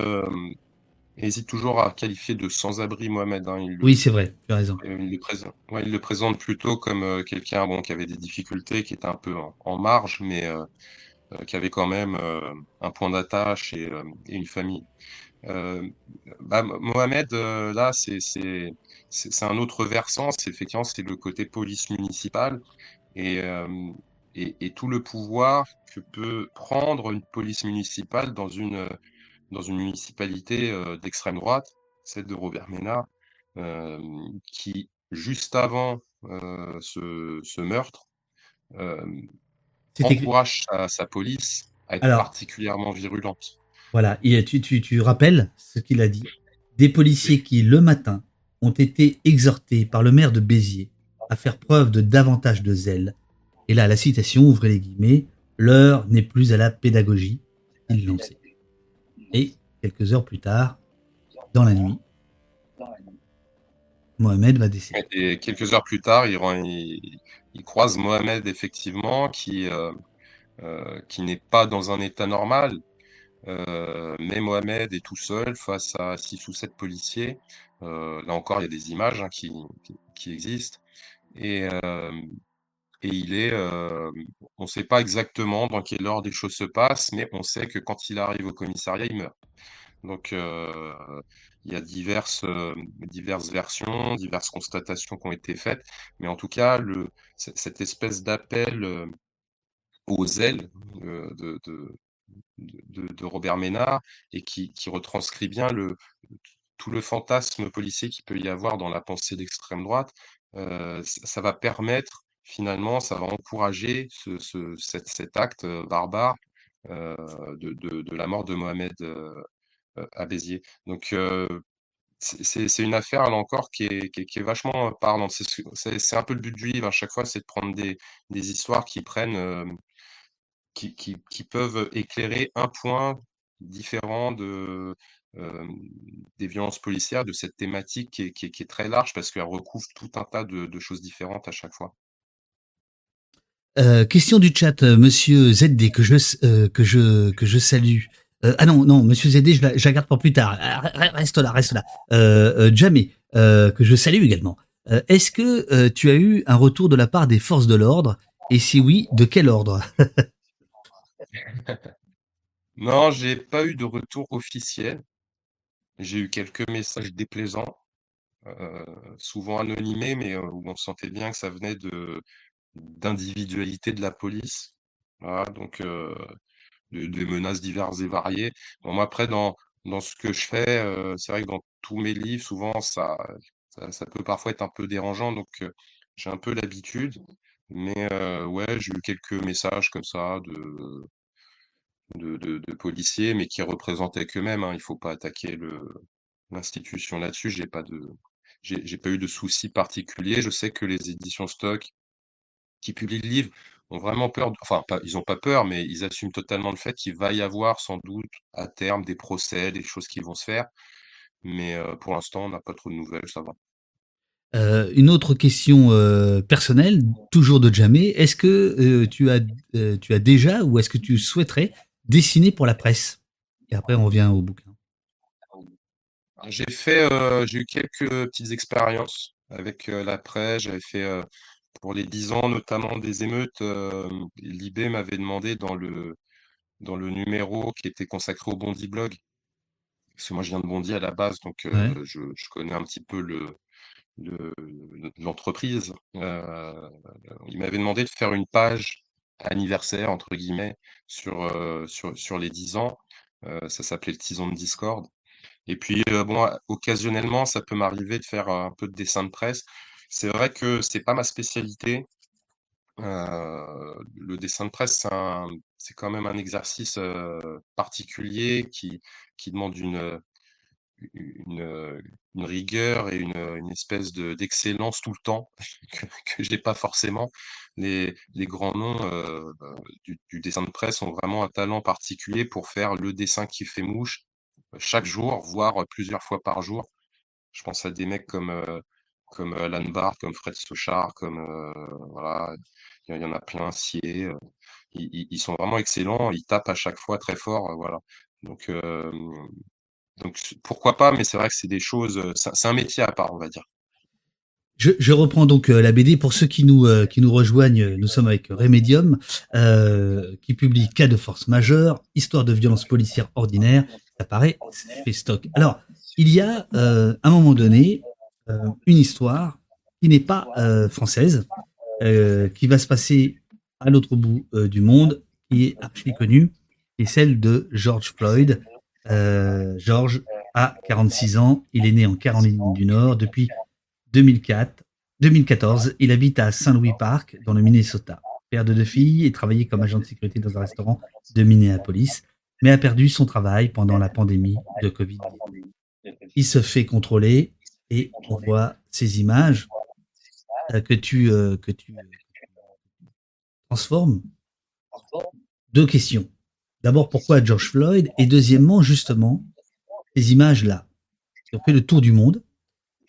hésite toujours à qualifier de sans-abri Mohamed. Hein. Il, oui, c'est vrai, tu as raison. Il le, présente, ouais, il le présente plutôt comme euh, quelqu'un bon, qui avait des difficultés, qui était un peu en, en marge, mais euh, euh, qui avait quand même un point d'attache et, et, une famille. Bah, Mohamed, là, c'est un autre versant. C'est effectivement c'est le côté police municipale et, et, et, tout le pouvoir que peut prendre une police municipale dans une dans une municipalité euh, d'extrême droite, celle de Robert Ménard, euh, qui, juste avant euh, ce, ce, meurtre, encourage sa, sa, police à être Alors, particulièrement virulente. Voilà, et tu, tu, tu rappelles ce qu'il a dit? Des policiers qui, le matin, ont été exhortés par le maire de Béziers à faire preuve de davantage de zèle. Et là, la citation, ouvrez les guillemets, l'heure n'est plus à la pédagogie, il l'ont sait. Et quelques heures plus tard, dans la nuit, Mohamed va décéder. Et quelques heures plus tard, il, il, croise Mohamed effectivement, qui, euh, euh, qui n'est pas dans un état normal. Euh, mais Mohamed est tout seul face à six ou sept policiers. Là encore, il y a des images hein, qui, qui, existent. Et, et il est, euh, on ne sait pas exactement dans quel ordre les choses se passent, mais on sait que quand il arrive au commissariat, il meurt. Donc, euh, il y a diverses, euh, diverses versions, diverses constatations qui ont été faites, mais en tout cas, cette espèce d'appel aux ailes de, Robert Ménard et qui, retranscrit bien tout le fantasme policier qu'il peut y avoir dans la pensée d'extrême droite, ça va permettre finalement, ça va encourager ce, ce, cet, acte barbare euh, de, la mort de Mohamed euh, à Béziers. Donc, euh, c'est une affaire, là encore, qui est, vachement parlante. C'est un peu le but du livre, à chaque fois, c'est de prendre des, histoires qui prennent, euh, qui, peuvent éclairer un point différent de, euh, des violences policières, de cette thématique qui est, très large parce qu'elle recouvre tout un tas de, choses différentes à chaque fois. Euh, question du chat, euh, Monsieur ZD que je euh, que je salue. Ah non non, Monsieur ZD, je la, pour plus tard. Reste là, reste là. jamais que je salue également. Est-ce que tu as eu un retour de la part des forces de l'ordre? Et si oui, de quel ordre? Non, j'ai pas eu de retour officiel. J'ai eu quelques messages déplaisants, souvent anonymés, mais où on sentait bien que ça venait de d'individualité de la police. Donc euh, des de menaces diverses et variées. Bon, moi, après, dans, dans ce que je fais, euh, c'est vrai que dans tous mes livres, souvent, ça, ça, peut parfois être un peu dérangeant, donc euh, j'ai un peu l'habitude. Mais ouais, j'ai eu quelques messages comme ça de, de, policiers, mais qui représentaient qu'eux-mêmes. Hein. Il faut pas attaquer l'institution là-dessus. J'ai pas pas eu de soucis particuliers. Je sais que les éditions Stock qui publie le livre ont vraiment peur, enfin, pas, ils n'ont pas peur, mais ils assument totalement le fait qu'il va y avoir sans doute à terme des procès, des choses qui vont se faire. Mais pour l'instant, on n'a pas trop de nouvelles, ça va. Euh, une autre question euh, personnelle, toujours de jamais. Est-ce que euh, tu, as, tu as déjà ou est-ce que tu souhaiterais dessiner pour la presse? Et après, on revient au bouquin. J'ai fait, j'ai eu quelques petites expériences avec la presse. J'avais fait pour les 10 ans, notamment des émeutes. Libé m'avait demandé dans le, dans le numéro qui était consacré au Bondi Blog. Parce que moi, je viens de Bondy à la base, donc je, je, connais un petit peu le, l'entreprise. Euh, il m'avait demandé de faire une page anniversaire, entre guillemets, sur, euh, sur, sur les 10 ans. Euh, ça s'appelait le Tison de Discord. Et puis, bon, occasionnellement, ça peut m'arriver de faire un peu de dessin de presse. C'est vrai que c'est pas ma spécialité. le dessin de presse, c'est quand même un exercice particulier qui, demande une, une, rigueur et une, espèce de, d'excellence tout le temps que, que j'ai pas forcément. Les, grands noms euh, bah, du, du, dessin de presse ont vraiment un talent particulier pour faire le dessin qui fait mouche euh, chaque jour, voire plusieurs fois par jour. Je pense à des mecs comme, euh, comme Alan Barth, comme Fred Sochard, comme voilà, il y, en a plein, Sier. Ils, sont vraiment excellents, ils tapent à chaque fois très fort, voilà. Donc donc pourquoi pas, mais c'est vrai que c'est des choses, c'est un métier à part, on va dire. Je, reprends donc la BD pour ceux qui nous qui nous rejoignent. Nous sommes avec Remedium, qui publie Cas de force majeure, histoire de violence policière ordinaire. Ça paraît fait stock. Alors il y a un moment donné une histoire qui n'est pas française, qui va se passer à l'autre bout du monde, qui est archi connue, et celle de George Floyd, euh, Georges a 46 ans. Il est né en Caroline du Nord depuis 2004. 2014. Il habite à Saint-Louis Park, dans le Minnesota. Père de deux filles et travaillait comme agent de sécurité dans un restaurant de Minneapolis, mais a perdu son travail pendant la pandémie de Covid. Il se fait contrôler et on voit ces images euh, que tu, euh, que tu transformes. Deux questions. D'abord, pourquoi George Floyd? Et deuxièmement, justement, ces images-là, qui ont fait le tour du monde.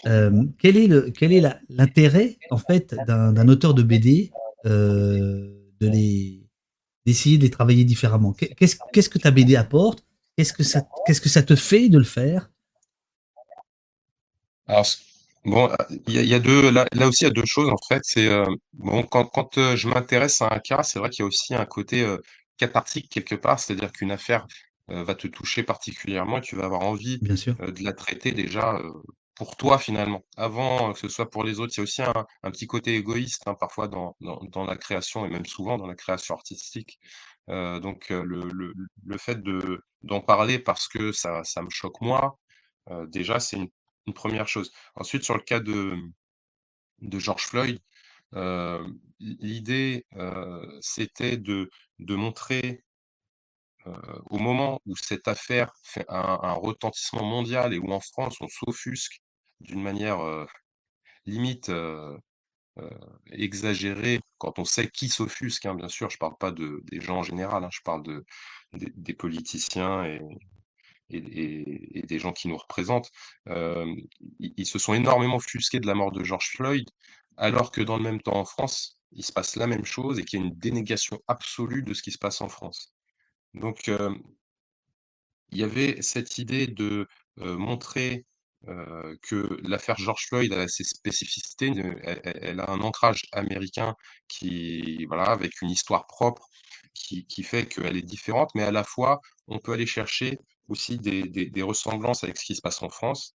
Euh, quel est le quel est l'intérêt en fait d'un auteur de BD euh, de les d'essayer de les travailler différemment? Qu'est-ce qu'est-ce que ta BD apporte? Qu'est-ce que ça qu'est-ce que ça te fait de le faire? Alors bon, il y, a deux là, là, aussi il y a deux choses en fait. C'est euh, bon quand quand euh, je m'intéresse à un cas, c'est vrai qu'il y a aussi un côté euh, cathartique quelque part, c'est-à-dire qu'une affaire euh, va te toucher particulièrement et tu vas avoir envie Bien sûr. De la traiter déjà pour toi finalement, avant que ce soit pour les autres. Il y a aussi un, petit côté égoïste hein, parfois dans, dans, la création et même souvent dans la création artistique. donc le, le, le, fait de d'en parler parce que ça, ça me choque moi, déjà c'est une, une, première chose. Ensuite sur le cas de, de George Floyd, l'idée c'était de de montrer, au moment où cette affaire fait un retentissement mondial et où en France on s'offusque d'une manière, limite, exagérée quand on sait qui s'offusque, hein, bien sûr. Je parle pas de des gens en général, hein, je parle de des politiciens et et des gens qui nous représentent. ils se sont énormément offusqués de la mort de George Floyd, alors que dans le même temps en France il se passe la même chose et qu'il y a une dénégation absolue de ce qui se passe en France. Donc, il y avait cette idée de montrer que l'affaire George Floyd a ses spécificités, elle, a un ancrage américain qui, voilà, avec une histoire propre qui fait qu'elle est différente, mais à la fois, on peut aller chercher aussi des, des ressemblances avec ce qui se passe en France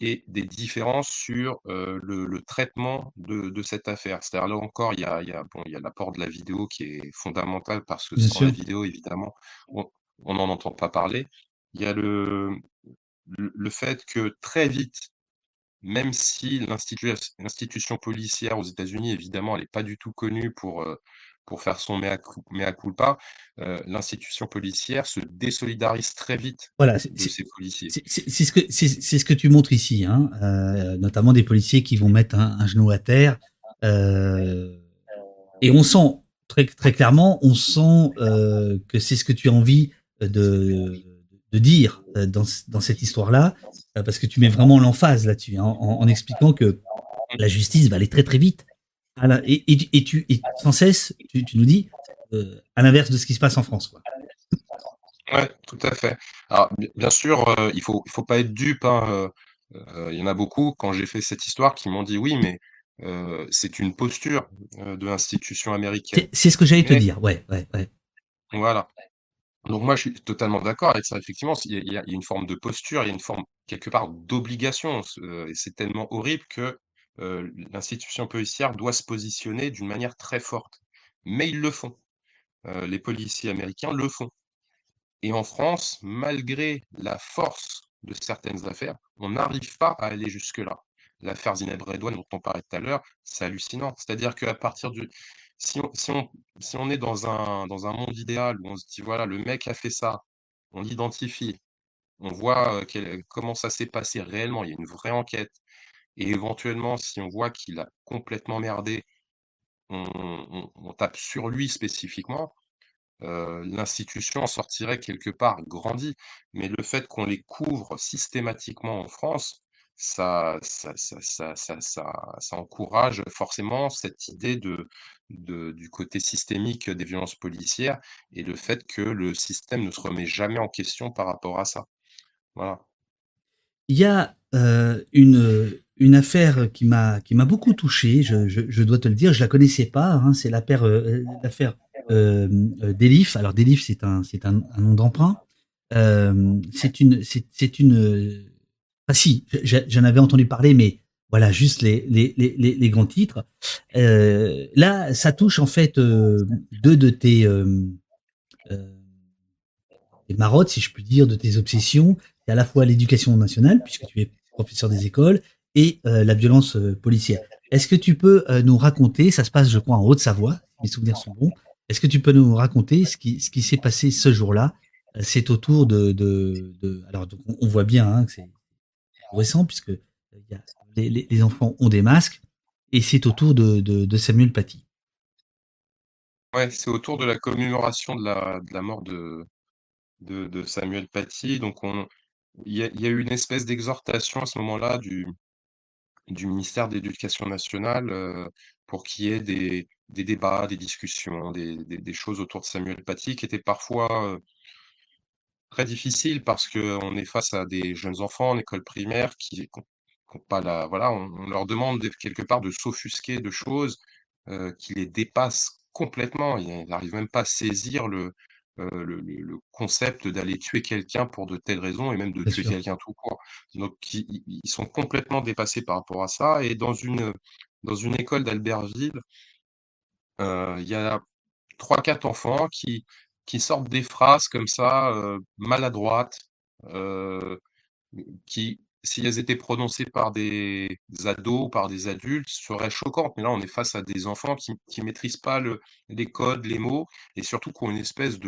et des différences sur le, traitement de, cette affaire. C'est-à-dire là encore, il y a, bon, il y a l'apport de la vidéo qui est fondamental parce que sans la vidéo, évidemment, on n'en entend pas parler. Il y a le, le fait que très vite, même si l'institution policière aux États-Unis, évidemment, elle n'est pas du tout connue pour, pour faire son mea, culpa, euh, l'institution policière se désolidarise très vite voilà, de ces policiers. C'est ce, que, ce que tu montres ici, hein, euh, notamment des policiers qui vont mettre un, genou à terre. Euh, et on sent très, très clairement, on sent que c'est ce que tu as envie de, de dire dans, dans cette histoire-là, parce que tu mets vraiment l'emphase là-dessus, hein, en, expliquant que la justice va aller très très vite. Et, et, et tu, et sans cesse, tu, tu nous dis, à l'inverse de ce qui se passe en France. Quoi. Ouais, tout à fait. Alors, bien sûr, euh, il faut, il faut pas être dupe. Hein, euh, euh, il y en a beaucoup, quand j'ai fait cette histoire, qui m'ont dit oui, mais c'est une posture de l'institution américaine. C'est ce que j'allais te dire, ouais, ouais, ouais. Voilà. Donc moi, je suis totalement d'accord avec ça. Effectivement, il y, a, une forme de posture, il y a une forme quelque part d'obligation. et c'est tellement horrible que l'institution policière doit se positionner d'une manière très forte. Mais ils le font. les policiers américains le font. Et en France, malgré la force de certaines affaires, on n'arrive pas à aller jusque-là. L'affaire Zineb Redouane dont on parlait tout à l'heure, c'est hallucinant. C'est-à-dire qu'à partir du... Si on, si, on, si on est dans un, dans un monde idéal où on se dit, voilà, le mec a fait ça, on l'identifie, on voit euh, comment ça s'est passé réellement, il y a une vraie enquête, et éventuellement, si on voit qu'il a complètement merdé, on, tape sur lui spécifiquement, l'institution en sortirait quelque part grandie. Mais le fait qu'on les couvre systématiquement en France, ça, ça, ça, ça, encourage forcément cette idée de, du côté systémique des violences policières et le fait que le système ne se remet jamais en question par rapport à ça. Voilà. Il y a une, une affaire qui m'a qui m'a beaucoup touché. Je, je, dois te le dire, je la connaissais pas. Hein, c'est l'affaire l'affaire euh, euh, Delif. Alors Delif, c'est un, c'est un, nom d'emprunt. Euh, c'est une, c'est, une. Ah si, j'en avais entendu parler, mais voilà, juste les, les, les, les grands titres. Euh, là, ça touche en fait euh, deux de tes, euh, tes marottes, si je puis dire, de tes obsessions. C'est à la fois l'éducation nationale, puisque tu es professeur des écoles, et la violence policière. Est-ce que tu peux nous raconter, ça se passe, je crois, en Haute-Savoie, mes souvenirs sont bons, est-ce que tu peux nous raconter ce qui, ce qui s'est passé ce jour-là? C'est autour de, de, de, Alors, on voit bien hein, que c'est récent, puisque les, les, enfants ont des masques, et c'est autour de, de, Samuel Paty. Ouais, c'est autour de la commémoration de la, de la mort de, de, Samuel Paty. Donc, on, il y, a, eu une espèce d'exhortation à ce moment-là du, ministère de l'Éducation nationale euh, pour qu'il y ait des, débats, des discussions, des, choses autour de Samuel Paty qui étaient parfois très difficiles parce qu'on est face à des jeunes enfants en école primaire qui pas la. Voilà, on, leur demande quelque part de s'offusquer de choses qui les dépassent complètement. Ils n'arrivent même pas à saisir le, le, le, concept d'aller tuer quelqu'un pour de telles raisons et même de tuer quelqu'un tout court. Donc, ils, ils, sont complètement dépassés par rapport à ça. Et dans une, dans une école d'Albertville, il y a trois quatre enfants qui qui sortent des phrases comme ça, maladroites, qui, si elles étaient prononcées par des ados ou par des adultes, seraient choquantes. Mais là, on est face à des enfants qui qui maîtrisent pas le les codes, les mots et surtout qui ont une espèce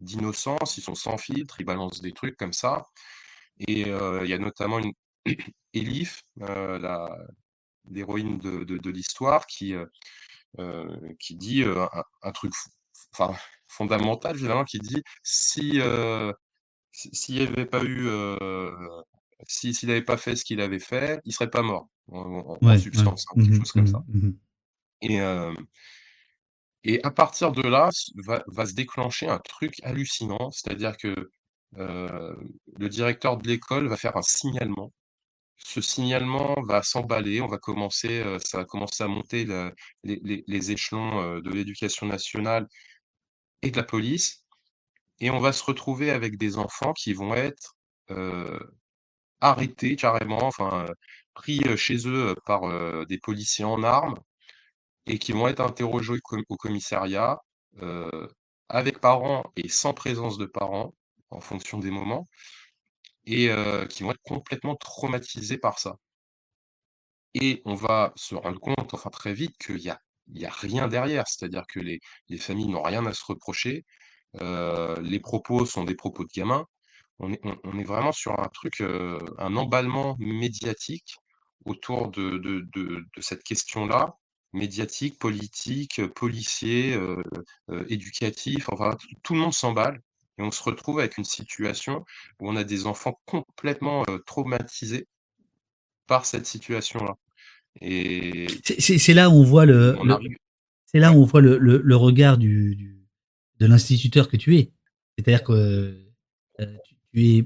d'innocence, ils sont sans filtre, ils balancent des trucs comme ça et il y a notamment une Elif, la l'héroïne de l'histoire qui, euh, qui dit euh, un, truc fondamental, finalement, qui dit si euh, s'il n'y avait pas eu, s'il n'avait pas fait ce qu'il avait fait, il serait pas mort, en, substance, hein, quelque mmh chose comme ça. Mmh et, et à partir de là, va, va, se déclencher un truc hallucinant, c'est-à-dire que le directeur de l'école va faire un signalement. Ce signalement va s'emballer, on va commencer, ça va commencer à monter les, échelons de l'éducation nationale et de la police, et on va se retrouver avec des enfants qui vont être arrêtés carrément, enfin pris chez eux par des policiers en armes, et qui vont être interrogés au commissariat avec parents et sans présence de parents, en fonction des moments et qui vont être complètement traumatisés par ça. Et on va se rendre compte, enfin très vite, qu'il y a y a rien derrière. C'est-à-dire que les les familles n'ont rien à se reprocher, les propos sont des propos de gamins. On est on est vraiment sur un truc, un emballement médiatique autour de de de de cette question-là, médiatiques, politiques, policiers, éducatifs, enfin tout le monde s'emballe et on se retrouve avec une situation où on a des enfants complètement, traumatisés par cette situation-là. Et c'est là où on voit le, c'est là où on voit le, le, regard du, du de l'instituteur que tu es. C'est-à-dire que tu, es,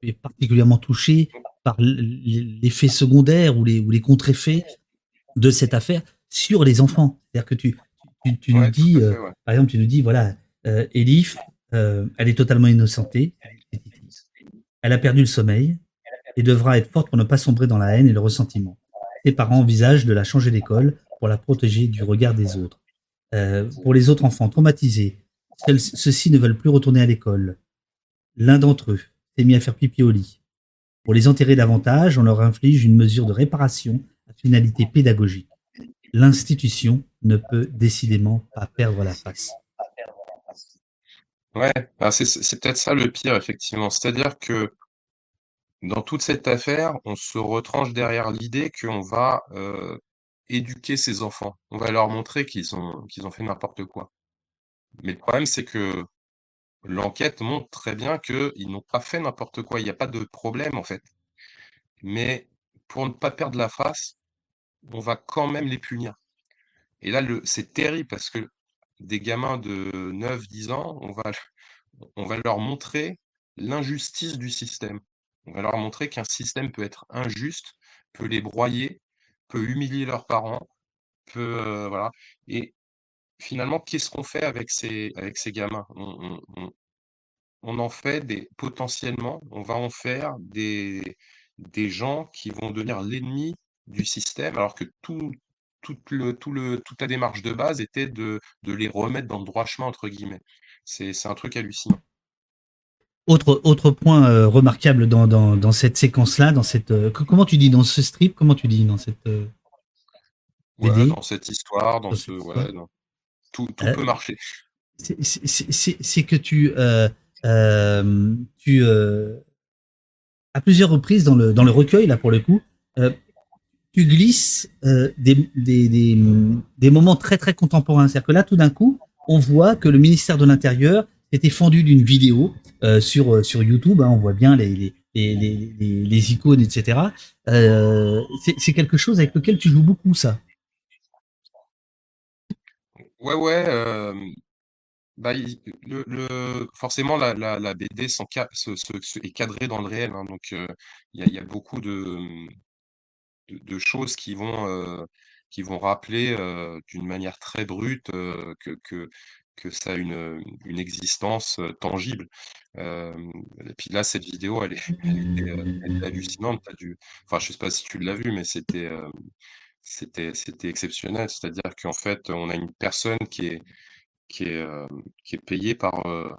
tu es particulièrement touché par l'effet secondaire ou les, ou les contre-effets de cette affaire sur les enfants. C'est-à-dire que tu, tu, nous dis, euh, par exemple, tu nous dis, voilà, euh, Elif, euh, elle est totalement innocentée, elle a perdu le sommeil et devra être forte pour ne pas sombrer dans la haine et le ressentiment. Ses parents envisagent de la changer d'école pour la protéger du regard des autres. pour les autres enfants traumatisés, ceux-ci ne veulent plus retourner à l'école. L'un d'entre eux s'est mis à faire pipi au lit. Pour les enterrer davantage, on leur inflige une mesure de réparation à finalité pédagogique. L'institution ne peut décidément pas perdre la face. Ouais, bah, c'est peut-être ça le pire, effectivement. C'est-à-dire que dans toute cette affaire, on se retranche derrière l'idée qu'on va euh, éduquer ces enfants. On va leur montrer qu'ils ont, qu'ils ont fait n'importe quoi. Mais le problème, c'est que l'enquête montre très bien qu'ils n'ont pas fait n'importe quoi. Il n'y a pas de problème, en fait. Mais pour ne pas perdre la face, on va quand même les punir. Et là, c'est terrible parce que des gamins de 9-10 ans, on va, leur montrer l'injustice du système. On va leur montrer qu'un système peut être injuste, peut les broyer, peut humilier leurs parents, peut euh, voilà. Et finalement, qu'est-ce qu'on fait avec ces, avec ces gamins? On, en fait des potentiellement, on va en faire des, des gens qui vont devenir l'ennemi du système, alors que tout, tout le, tout le, toute la démarche de base était de, de les remettre dans le droit chemin, entre guillemets. C'est un truc hallucinant. Autre, autre point euh, remarquable dans, dans, dans cette séquence-là, dans cette euh, comment tu dis dans ce strip, comment tu dis dans cette euh, dans cette histoire, dans, ce ouais, tout, peut marcher. C'est que tu, euh, euh, tu euh, à plusieurs reprises dans le, dans le recueil, là pour le coup, tu glisses des, des, des, des, moments très très contemporains. C'est-à-dire que là, tout d'un coup, on voit que le ministère de l'Intérieur était fendu d'une vidéo sur, sur YouTube. Hein, on voit bien les, les, les, les, les icônes, etc. C'est quelque chose avec lequel tu joues beaucoup, ça. Ouais, ouais, bah, forcément la BD est cadrée dans le réel, hein, donc il y a beaucoup de, choses qui vont, rappeler, d'une manière très brute, que ça a une, existence, tangible. et puis là, cette vidéo, elle est hallucinante. Enfin, je sais pas si tu l'as vue, mais c'était c'était exceptionnel. C'est-à-dire qu'en fait, on a une personne qui est euh, payée par, euh,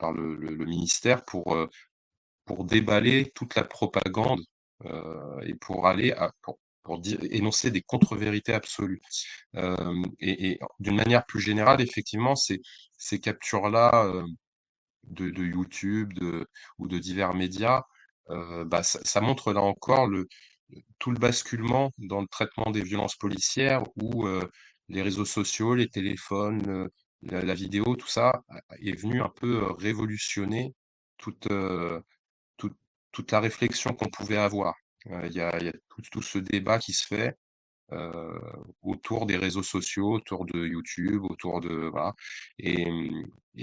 le, ministère pour, euh, pour déballer toute la propagande et pour aller énoncer des contre-vérités absolues. et, d'une manière plus générale, effectivement, ces, ces captures-là de, de, YouTube ou de divers médias, bah, ça, montre là encore le, tout le basculement dans le traitement des violences policières où les réseaux sociaux, les téléphones, la, vidéo, tout ça est venu un peu révolutionner toute, toute, toute la réflexion qu'on pouvait avoir. Il y a, tout, ce débat qui se fait autour des réseaux sociaux, autour de YouTube, autour de voilà. Et,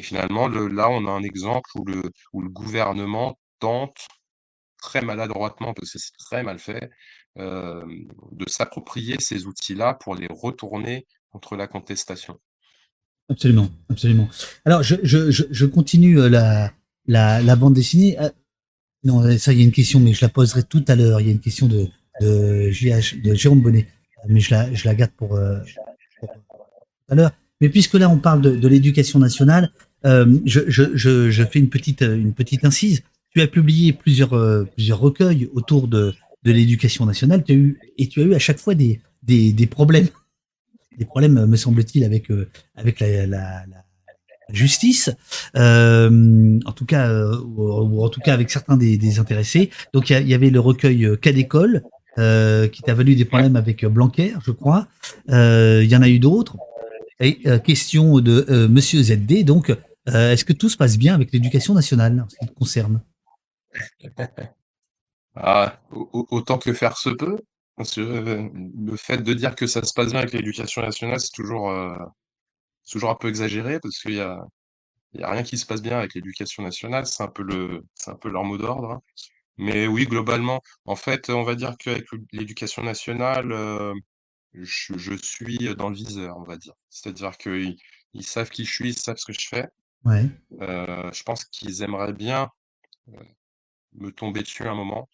finalement, le, là, on a un exemple où le, où le gouvernement tente très maladroitement, parce que c'est très mal fait, de s'approprier ces outils-là pour les retourner contre la contestation. Absolument, absolument. Alors, je, continue euh, la, bande dessinée. Euh, non, ça, il y a une question, mais je la poserai tout à l'heure. Il y a une question de, Jérôme Bonnet, mais je la, garde pour, euh, tout à l'heure. Mais puisque là, on parle de, l'éducation nationale, euh, je, fais une petite incise. Tu as publié plusieurs, plusieurs recueils autour de, de l'éducation nationale. Tu as eu, et tu as eu à chaque fois des, des, des problèmes des problèmes, me semble-t-il, avec euh, avec la, la, la justice, euh, en tout cas, euh, ou, en tout cas avec certains des, des intéressés. Donc il y, avait le recueil Cas d'école, qui t'a valu des problèmes avec Blanquer, je crois. Il y en a eu d'autres. Et question de Monsieur ZD, donc, est-ce que tout se passe bien avec l'éducation nationale en ce qui te concerne? Ah, autant que faire se peut. le fait de dire que ça se passe bien avec l'éducation nationale, c'est toujours, toujours un peu exagéré parce qu'il y a il y a rien qui se passe bien avec l'éducation nationale, c'est un peu le c'est un peu leur mot d'ordre, hein. Mais oui, globalement, en fait, on va dire qu'avec l'éducation nationale, je suis dans le viseur, on va dire. C'est-à-dire qu'ils ils savent qui je suis, ils savent ce que je fais. Ouais. je pense qu'ils aimeraient bien, me tomber dessus un moment.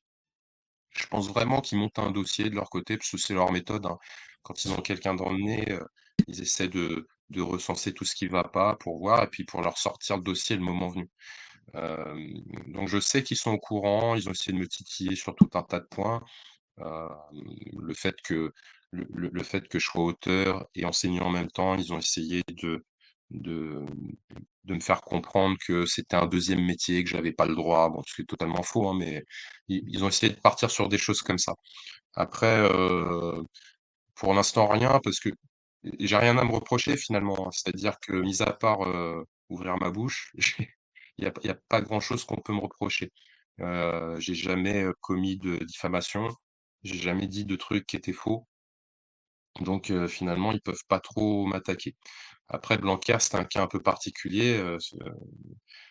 Je pense vraiment qu'ils montent un dossier de leur côté, parce que c'est leur méthode, hein. Quand ils ont quelqu'un dans le nez, ils essaient de recenser tout ce qui va pas pour voir et puis pour leur sortir le dossier le moment venu. donc je sais qu'ils sont au courant, ils ont essayé de me titiller sur tout un tas de points. le fait que le fait que je sois auteur et enseignant en même temps, ils ont essayé de de de me faire comprendre que c'était un deuxième métier, que j'avais pas le droit. Bon, ce totalement faux, hein, mais ils ont essayé de partir sur des choses comme ça. Après, pour l'instant rien parce que j'ai rien à me reprocher finalement, hein. C'est-à-dire que, mis à part, ouvrir ma bouche, il y a y a pas grand-chose qu'on peut me reprocher. Heu, j'ai jamais, commis de diffamation, j'ai jamais dit de trucs qui étaient faux. Donc finalement, ils peuvent pas trop m'attaquer. Après Blanquer, c'est un cas un peu particulier,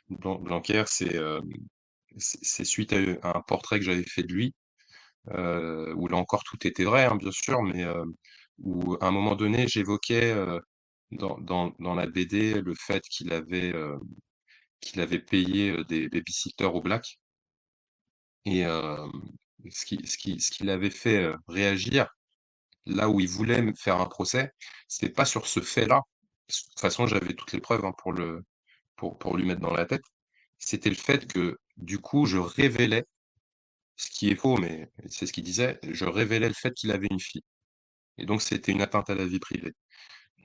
Blanquer, c'est, suite à, un portrait que j'avais fait de lui, où là encore tout était vrai, hein, bien sûr, mais où à un moment donné, j'évoquais, dans dans dans la BD le fait qu'il avait, qu'il avait payé, des baby-sitters aux blacks et ce qui ce qui ce qui l'avait fait, réagir, là où il voulait faire un procès, c'était pas sur ce fait-là. De toute façon, j'avais toutes les preuves, hein, pour lui mettre dans la tête. C'était le fait que, du coup, je révélais, ce qui est faux, mais c'est ce qu'il disait, je révélais le fait qu'il avait une fille. Et donc c'était une atteinte à la vie privée.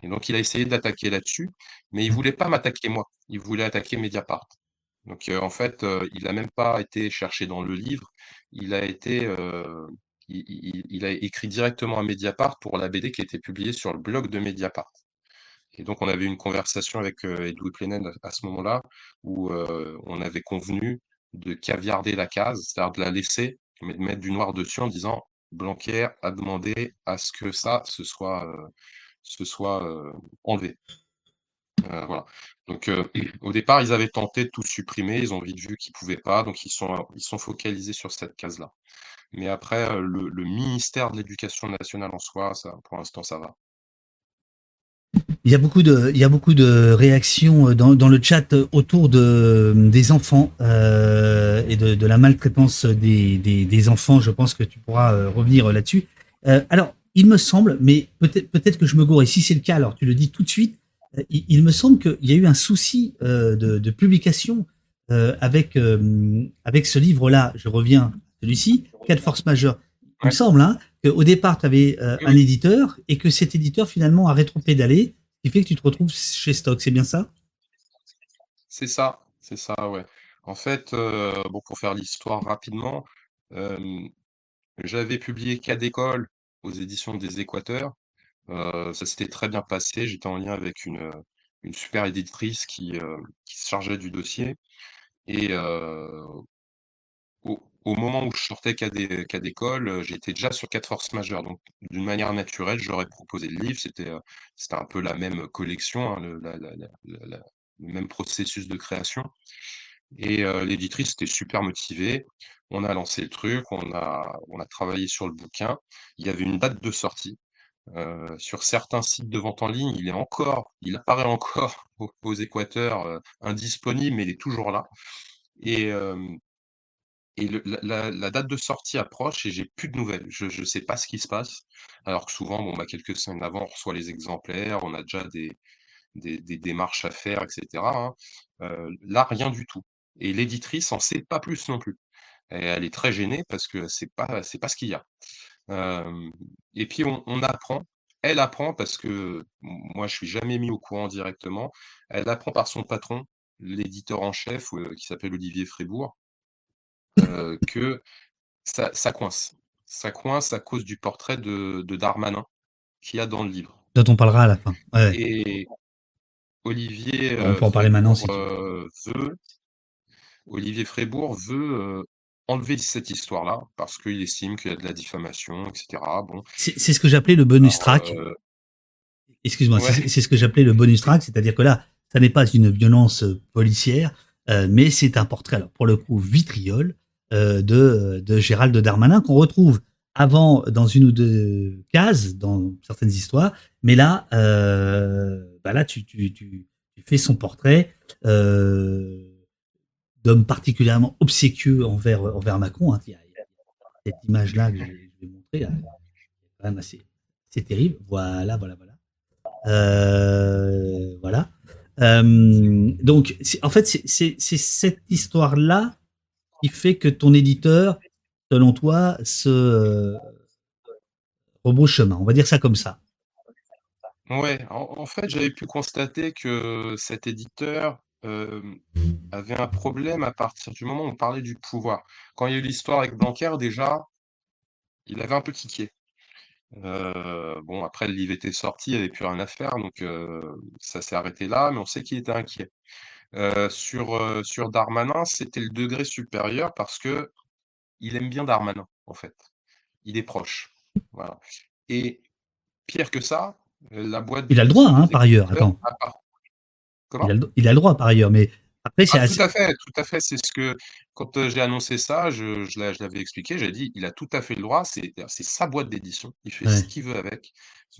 Et donc il a essayé d'attaquer là-dessus, mais il voulait pas m'attaquer moi, il voulait attaquer Mediapart. Donc en fait, il a même pas été chercher dans le livre, il a été, il a écrit directement à Mediapart pour la BD qui a été publiée sur le blog de Mediapart. Et donc on avait une conversation avec, heu, Plenel à ce moment-là où, on avait convenu de caviarder la case, c'est-à-dire de la laisser, mais de mettre du noir dessus en disant: Blanquer a demandé à ce que ça se soit, euh, se soit euh, enlevé. Euh, voilà. Donc, au départ, ils avaient tenté de tout supprimer, ils ont vite vu qu'ils pouvaient pas, donc ils sont, ils sont focalisés sur cette case-là. Mais après, le, le ministère de l'Éducation nationale en soi, pour l'instant, ça va. Il y a beaucoup de, il y a beaucoup de réactions euh, dans, le chat euh, autour de, des enfants euh, et de, la maltraitance des, des, des, enfants. Je pense que tu pourras euh, revenir là-dessus. Euh, alors, il me semble, mais peut-être peut-être que je me gourre. Et si c'est le cas, alors tu le dis tout de suite. Il, il me semble qu'il y a eu un souci de, de, publication avec avec ce livre-là. Je reviens celui-ci, Quatre forces majeures. Il me semble hein, qu'au départ, tu avais un éditeur et que cet éditeur finalement a rétro-pédalé qui fait que tu te retrouves chez Stock, c'est bien ça? C'est ça, c'est ça, ouais. En fait, euh, bon, pour faire l'histoire rapidement, j'avais publié Cas d'école aux éditions des Équateurs. Ça s'était très bien passé. J'étais en lien avec une, super éditrice qui, se chargeait du dossier. Et au moment où je sortais cas d'école, j'étais déjà sur quatre forces majeures. Donc, d'une manière naturelle, j'aurais proposé le livre. C'était un peu la même collection, hein, le, même processus de création. Et l'éditrice était super motivée. On a lancé le truc, on a, on a travaillé sur le bouquin. Il y avait une date de sortie. Sur certains sites de vente en ligne, il est encore, il apparaît encore aux, équateurs indisponible, mais il est toujours là. Et, et la date de sortie approche et j'ai plus de nouvelles. Je ne sais pas ce qui se passe. Alors que souvent, bon, bah, quelques semaines avant, on reçoit les exemplaires, on a déjà des démarches à faire et cetera, hein. là, rien du tout et l'éditrice en sait pas plus non plus elle est très gênée parce que c'est pas pas ce qu'il y a. et puis on apprend, elle apprend parce que moi, je suis jamais mis au courant directement. Elle apprend par son patron, l'éditeur en chef, qui s'appelle Olivier Frébourg, que ça ça coince. ça coince à cause du portrait de de Darmanin qu'il y a dans le livre. Dont on parlera à la fin. Ouais. Et Olivier, On heu, peut en parler maintenant si tu veux. Olivier Frébourg veut, enlever cette histoire-là parce qu'il estime qu'il y a de la diffamation et cetera. Bon, C'est ce que j'appelais le bonus alors, track. heu Excuse-moi, Ouais. c'est ce que j'appelais le bonus track, c'est-à-dire que là, ça n'est pas une violence euh, policière, euh, mais c'est un portrait, alors pour le coup, vitriol euh, de, de Gérald Darmanin qu'on retrouve avant dans une ou deux cases dans certaines histoires, mais là, euh, bah là, tu, tu, tu, tu fais son portrait euh, d'homme particulièrement obséquieux envers envers Macron. Hein. Il y a, cette image-là que je vais, montrer, c'est terrible. Voilà, voilà, voilà. Euh, voilà. Euh, donc, en fait, c'est- cette histoire-là qui fait que ton éditeur, selon toi, se euh, rebrousse chemin. On va dire ça comme ça. Ouais, en fait, j'avais pu constater que cet éditeur, avait un problème à partir du moment où on parlait du pouvoir. Quand il y a eu l'histoire avec Blanquer, déjà, il avait un peu tiqué. Bon, après le livre était sorti, il y avait plus rien à faire, donc ça s'est arrêté là, mais on sait qu'il était inquiet. Sur, sur Darmanin, c'était le degré supérieur parce qu'il aime bien Darmanin, en fait. Il est proche, voilà et pire que ça, la boîte Il a le droit, hein, par ailleurs. Attends, il a, le, il a le droit par ailleurs, mais après, c'est Ah tout à fait, tout à fait, c'est ce que quand, heu, j'ai annoncé ça, je je l'a je l'avais expliqué, j'ai dit: «Il a tout à fait le droit, c'est sa boîte d'édition, il fait ce qu'il veut avec,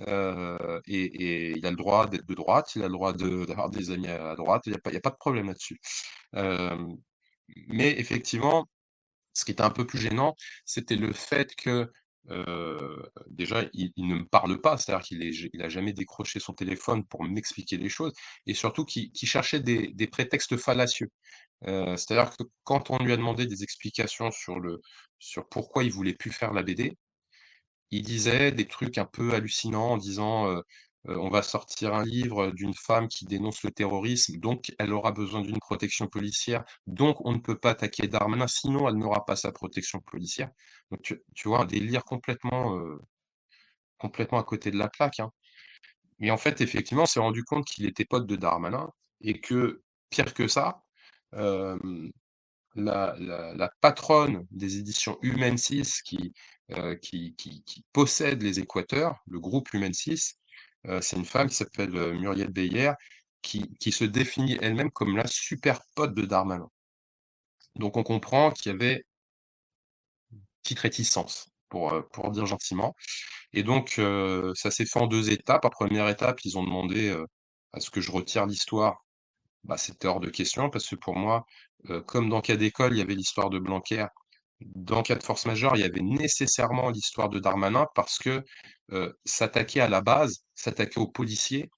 heu et et il a le droit d'être de droite, il a le droit de d'avoir des amis à droite, il y a pas a de problème là-dessus». Hem, mais effectivement, ce qui était un peu plus gênant, c'était le fait que, déjà il ne me parle pas, c'est-à-dire qu'il est il a jamais décroché son téléphone pour m'expliquer les choses et surtout qu'il cherchait des prétextes fallacieux. C'est-à-dire que quand on lui a demandé des explications sur le sur pourquoi il voulait plus faire la BD, il disait des trucs un peu hallucinants en disant, «On va sortir un livre d'une femme qui dénonce le terrorisme, donc elle aura besoin d'une protection policière, donc on ne peut pas attaquer Darmanin, sinon elle n'aura pas sa protection policière». Donc tu vois, un délire complètement, complètement à côté de la plaque, hein. Et en fait, effectivement, on s'est rendu compte qu'il était pote de Darmanin et que, pire que ça, la patronne des éditions Humaine 6 qui, qui possède les Équateurs, le groupe Humaine 6, heu, c'est une femme qui s'appelle, heu, Muriel Beyer, qui se définit elle-même comme la super pote de Darmanin. Donc on comprend qu'il y avait petite réticence pour, heu, pour dire gentiment et donc ça s'est fait en 2 étapes. En première étape, ils ont demandé, à ce que je retire l'histoire. Bah, c'était hors de question parce que pour moi, comme dans Cas d'école, il y avait l'histoire de Blanquer Dans cas de force majeure, il y avait nécessairement l'histoire de Darmanin parce que, heu, s'attaquer à la base, s'attaquer aux policiers,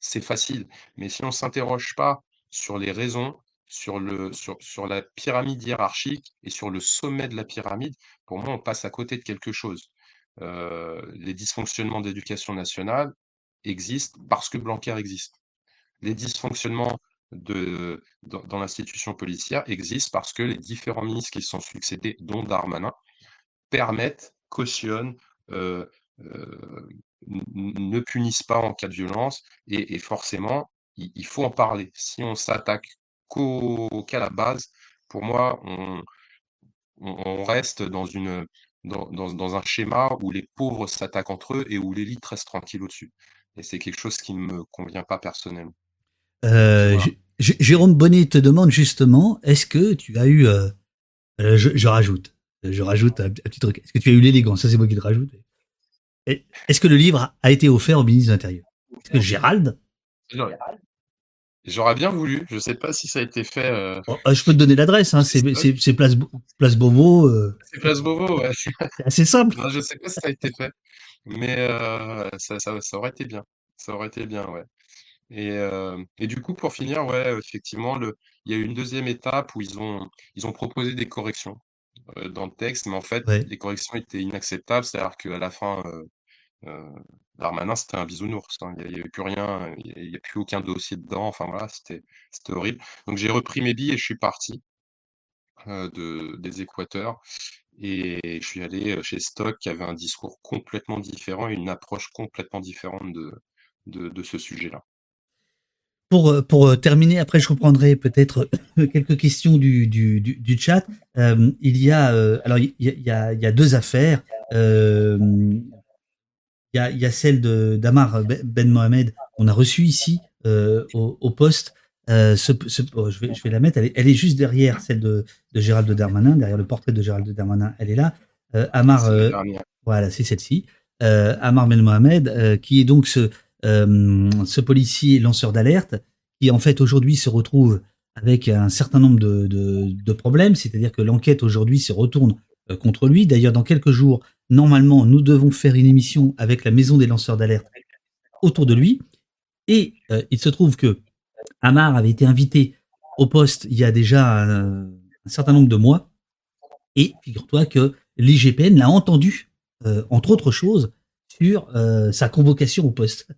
c'est facile. Mais si on s'interroge pas sur les raisons, sur le sur sur la pyramide hiérarchique et sur le sommet de la pyramide, pour moi, on passe à côté de quelque chose. Heu, les dysfonctionnements d'éducation nationale existent parce que Blanquer existe. Les dysfonctionnements dans l'institution policière existent parce que les différents ministres qui se sont succédés, dont Darmanin, permettent, cautionnent, n n ne punissent pas en cas de violence et forcément, il faut en parler. Si on s'attaque qu'à la base, pour moi, on reste dans dans un schéma où les pauvres s'attaquent entre eux et où l'élite reste tranquille au-dessus et c'est quelque chose qui ne me convient pas personnellement. Euh, Jérôme Bonnet te demande justement, est-ce que tu as eu, euh, euh, je, je rajoute, je rajoute un, un petit truc, est-ce que tu as eu l'élégance? Ça c'est moi qui le rajoute. Est-ce que le livre a été offert au ministre de l'Intérieur? Est-ce que Gérald, J'aurais bien voulu, je sais pas si ça a été fait, oh, je peux te donner l'adresse, hein, c'est place, place Beauvau, euh, C'est Place Beauvau, ouais. c'est assez simple. Non, je sais pas si ça a été fait, mais ça ça aurait été bien. Ça aurait été bien, ouais et heu et du coup, pour finir, ouais, effectivement, le il y a eu une deuxième étape où ils ont ils ont proposé des corrections, heu, dans le texte, mais en fait, Ouais. les corrections étaient inacceptables. C'est-à-dire qu'à la fin, heu, Darmanin, c'était un bisounours, hein. Il y a il y avait plus rien, il y a plus aucun dossier dedans, enfin voilà, c'était horrible. Donc j'ai repris mes billes et je suis parti, de des Équateurs et je suis allé chez Stock qui avait un discours complètement différent et une approche complètement différente de, de, ce sujet-là. Pour, pour terminer, après je reprendrai peut-être quelques questions du, du, du, chat. il y a alors il y a, il y a deux affaires. il, y a, il y a celle de d'Amar Ben Mohamed qu'on a reçu ici au, au, poste euh, ce, oh, je, vais, je vais la mettre, elle est, elle est juste derrière celle de, de Gérald de Darmanin, derrière le portrait de Gérald de Darmanin, elle est là. Euh, Amar, euh, voilà, c'est celle-ci. Euh, Amar Ben Mohamed, euh, qui est donc ce, ce policier lanceur d'alerte, qui en fait aujourd'hui se retrouve avec un certain nombre de, de, de problèmes, c'est-à-dire que l'enquête aujourd'hui se retourne contre lui. D'ailleurs, dans quelques jours, normalement, nous devons faire une émission avec la maison des lanceurs d'alerte autour de lui. Et il se trouve que Amar avait été invité au poste il y a déjà un, certain nombre de mois. Et figure-toi que l'IGPN l'a entendu, euh, entre autres choses, sur euh, sa convocation au poste.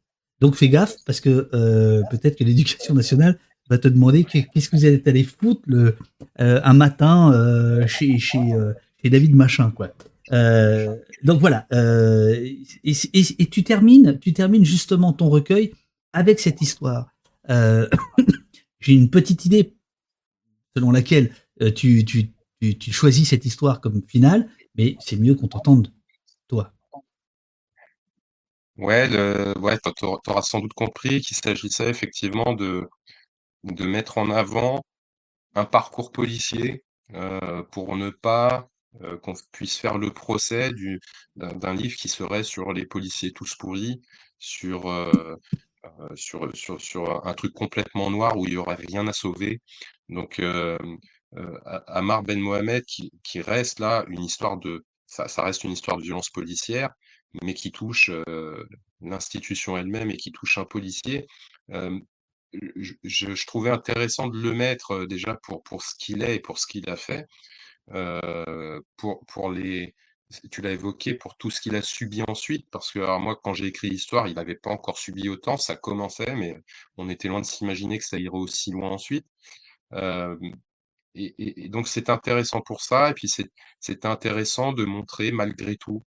Donc fais gaffe, parce que euh, peut-être que l'éducation nationale va te demander qu'est-ce que vous êtes allé foutre le, un matin chez, chez, chez David Machin, quoi. donc voilà. Et, et, tu termines, tu termines justement ton recueil avec cette histoire. Euh, j'ai une petite idée selon laquelle euh, tu, tu, tu, choisis cette histoire comme finale, mais c'est mieux qu'on t'entende, toi. Ouais, ouais tu auras sans doute compris qu'il s'agissait effectivement de, de mettre en avant un parcours policier euh, pour ne pas qu'on puisse faire le procès d'un livre qui serait sur les policiers tous pourris, sur euh, sur, sur, sur un truc complètement noir où il n'y aurait rien à sauver. Donc, euh, euh, Amar Ben Mohamed, qui, qui, reste là une histoire de. Ça, ça, reste une histoire de violence policière, mais qui touche l'institution elle-même et qui touche un policier. Je, trouvais intéressant de le mettre déjà pour, pour ce qu'il est et pour ce qu'il a fait, pour, pour les, tu l'as évoqué pour tout ce qu'il a subi ensuite, parce que moi, quand j'ai écrit l'histoire, il n'avait pas encore subi autant, ça commençait, mais on était loin de s'imaginer que ça irait aussi loin ensuite. et, donc c'est intéressant pour ça, et puis c'est intéressant de montrer malgré tout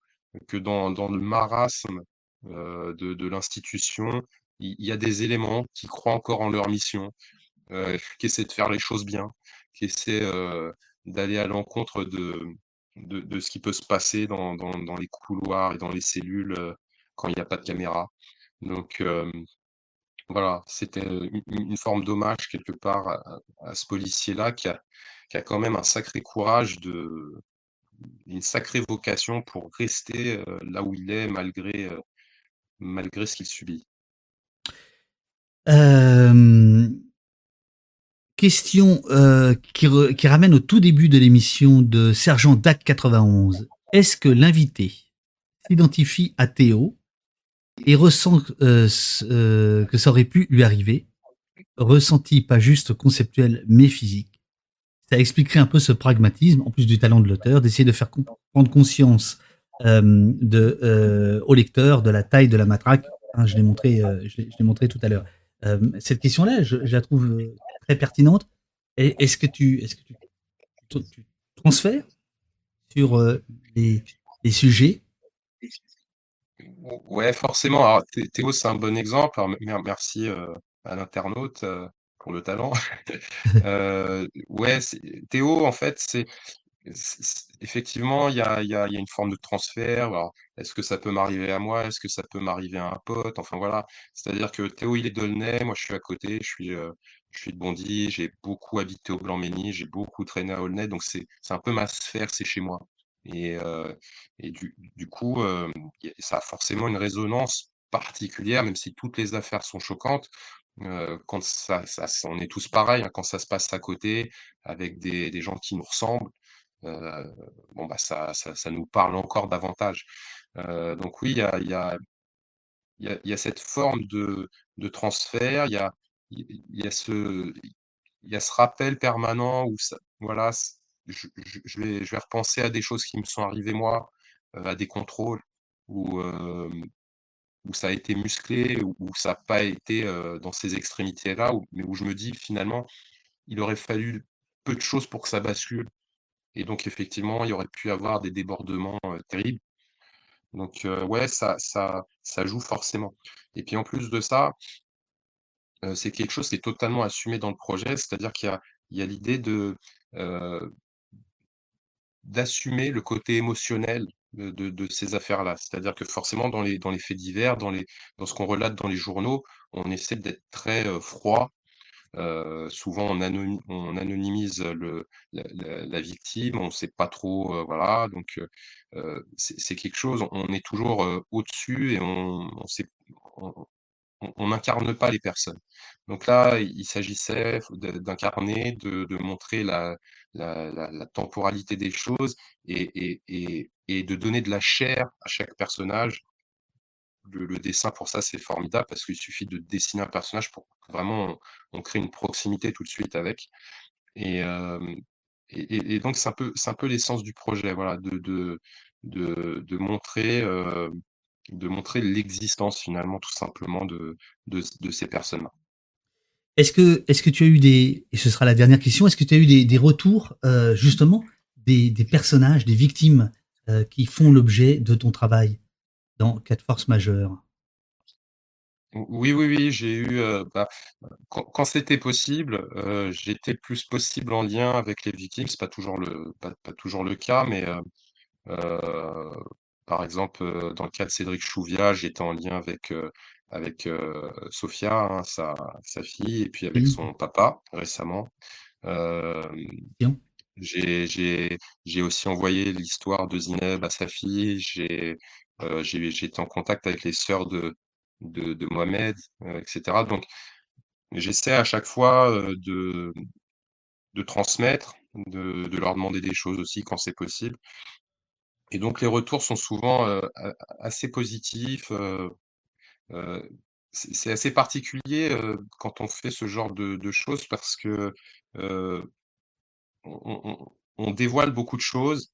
que dans, le marasme de, l'institution, il, y a des éléments qui croient encore en leur mission, qui essaient de faire les choses bien, qui essaient d'aller à l'encontre de, de, ce qui peut se passer dans, les couloirs et dans les cellules euh, quand il n'y a pas de caméra. Donc euh, voilà, c'était une, forme d'hommage quelque part à, ce policier-là qui a, qui a quand même un sacré courage, de, une sacrée vocation pour rester euh, là où il est malgré, malgré ce qu'il subit. Question euh, qui, ramène au tout début de l'émission de Sergent DAC 91. Est-ce que l'invité s'identifie à Théo et ressent euh, euh, que ça aurait pu lui arriver? Ressenti pas juste conceptuel mais physique? Ça expliquerait un peu ce pragmatisme, en plus du talent de l'auteur, d'essayer de faire prendre conscience de, au lecteur de la taille de la matraque. Hein, je l'ai montré, je l'ai montré tout à l'heure. cette question-là, je, la trouve très pertinente. Est-ce que tu, est-ce que tu, transfères sur euh, les, sujets? Ouais, forcément. Alors, Théo, c'est un bon exemple. merci euh, à l'internaute euh, le talent. ouais, Théo, en fait, c'est effectivement, il y a, une forme de transfert. Est-ce que ça peut m'arriver à moi? Est-ce que ça peut m'arriver à un pote? Enfin voilà. C'est-à-dire que Théo, il est d'Aulnay, moi je suis à côté, je suis, je suis de Bondy, j'ai beaucoup habité au Blanc-Ménil, j'ai beaucoup traîné à Aulnay, donc c'est un peu ma sphère, c'est chez moi. Et, euh, et du, du, coup, euh, ça a forcément une résonance particulière, même si toutes les affaires sont choquantes. Quand on est tous pareils, hein, quand ça se passe à côté, avec des, gens qui nous ressemblent, bon, bah, ça, nous parle encore davantage. donc oui, il y a, cette forme de, transfert, il y a, ce rappel permanent où voilà, je vais je vais repenser à des choses qui me sont arrivées moi, à des contrôles où, où ça a été musclé, où ça a pas été, euh, dans ces extrémités-là, mais où je me dis finalement, il aurait fallu peu de choses pour que ça bascule et donc effectivement, il y aurait pu avoir des débordements, terribles. Donc ouais, ça ça joue forcément et puis en plus de ça c'est quelque chose qui est totalement assumé dans le projet, c'est-à-dire qu'il y a l'idée d'assumer le côté émotionnel de ces affaires-là. C'est-à-dire que forcément dans les dans les faits divers, dans les dans ce qu'on relate dans les journaux, on essaie d'être très, froid. souvent on on anonymise le la victime, on ne sait pas trop, voilà donc c'est quelque chose on est toujours, au-dessus et on n'incarne pas les personnes. Donc là, il s'agissait d'incarner, de montrer la la temporalité des choses et et et de donner de la chair à chaque personnage. Le dessin pour ça, c'est formidable parce qu'il suffit de dessiner un personnage pour vraiment on crée une proximité tout de suite avec et et et donc c'est un peu peu l'essence du projet, voilà, de de de de montrer, de montrer l'existence finalement tout simplement de de de ces personnes-là. Est-ce que tu as eu des et ce sera la dernière question, est-ce que tu as eu des retours, heu, justement des personnages, des victimes, heu, qui font l'objet de ton travail dans Cas de force majeure? oui, oui, oui, j'ai eu, heu, bah, quand c'était possible, j'étais plus possible en lien avec les victimes. C'est pas toujours le pas toujours le cas, mais par exemple, dans le cas de Cédric Chouviat, j'étais en lien avec, avec, hein, sa sa fille et puis avec Oui, son papa récemment. Bien. j'ai j'ai j'ai aussi envoyé l'histoire de Zineb à sa fille. J'ai, j'ai été en contact avec les sœurs de de de Mohamed, heu, et cetera. Donc j'essaie à chaque fois, de de transmettre, de de leur demander des choses aussi quand c'est possible. Et donc les retours sont souvent, assez positifs, c'est assez particulier, quand on fait ce genre de de choses parce que, on on on on dévoile beaucoup de choses,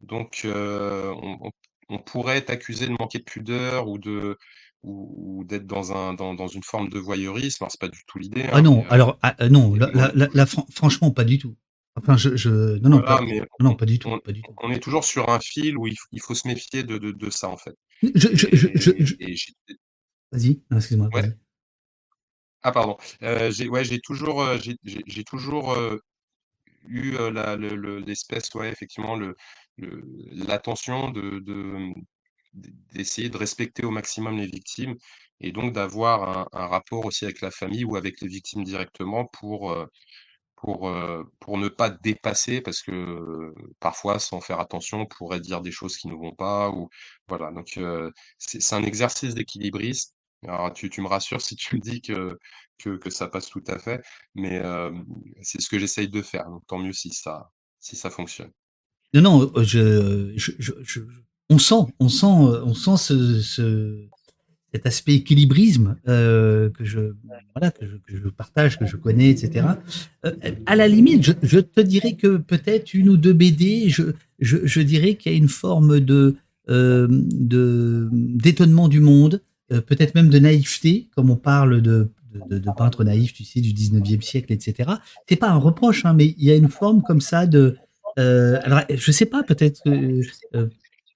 donc on pourrait être accusé de manquer de pudeur ou de ou ou d'être dans un dans dans une forme de voyeurisme. Alors c'est pas du tout l'idée, Ah hein, non, alors, ah, non, franchement pas du tout. Enfin je je non, non, pas mais non, non, on pas du tout, on pas du tout. on est toujours sur un fil où il faut il faut se méfier de de de ça, en fait Je je je je et je et j'ai vas-y, non excuse-moi, ouais? vas-y. Ah pardon, heu, j'ai ouais, j'ai toujours, heu, j'ai j'ai j'ai toujours, heu, eu, la le le l'espèce, ouais, effectivement, le le l'attention de de, mmh, d'essayer de respecter au maximum les victimes et donc d'avoir un un rapport aussi avec la famille ou avec les victimes directement pour, pour, heu, pour ne pas dépasser parce que, heu, parfois, sans faire attention, on pourrait dire des choses qui ne vont pas ou voilà, donc heu, c'est un exercice d'équilibriste. Alors tu tu me rassures si tu me dis que que que ça passe tout à fait, mais c'est ce que j'essaye de faire, donc tant mieux si ça si ça fonctionne. Non, non, je je je on sent on sent, on sent ce cet aspect équilibrisme, heu, que je voilà, que je partage, que je connais et cetera. Heu, à la limite, je te dirais que peut-être une ou 2 BD, je je dirais qu'il y a une forme de, hem, de d'étonnement du monde, peut-être même de naïveté, comme on parle de de peintres naïfs, tu sais, du 19e siècle et cetera. C'est pas un reproche, hein, mais il y a une forme comme ça de, alors je sais pas, peut-être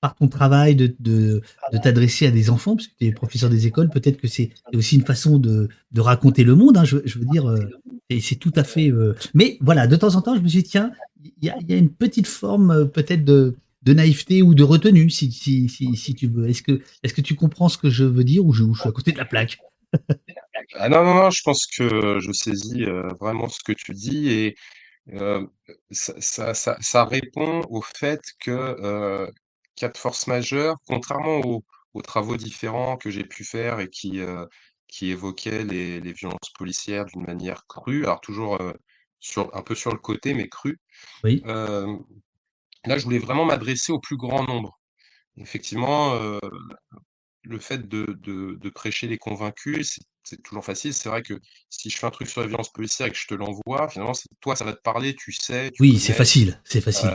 par ton travail de de de t'adresser à des enfants, parce que tu es professeur des écoles, peut-être que c'est aussi une façon de de raconter le monde, hein, je je veux dire, et c'est tout à fait, heu mais voilà, de temps en temps, je me suis dit: «Tiens, il y a il y a une petite forme, heu, peut-être de de naïveté ou de retenue, si si si si tu veux». Est-ce que est-ce que tu comprends ce que je veux dire ou je ou je suis à côté de la plaque? Ah non, non, non, je pense que je saisis, vraiment ce que tu dis et ça ça ça ça répond au fait que, cas de force majeure, contrairement aux aux travaux différents que j'ai pu faire et qui, heu, qui évoquaient les les violences policières d'une manière crue, alors toujours, heu, sur un peu sur le côté, mais crue. Oui, Hem, là, je voulais vraiment m'adresser au plus grand nombre. Effectivement, le fait de de de prêcher les convaincus, c'est toujours facile. C'est vrai que si je fais un truc sur la violence policière et que je te l'envoie, finalement, toi, ça va te parler, tu sais, tu oui, c'est facile, c'est facile.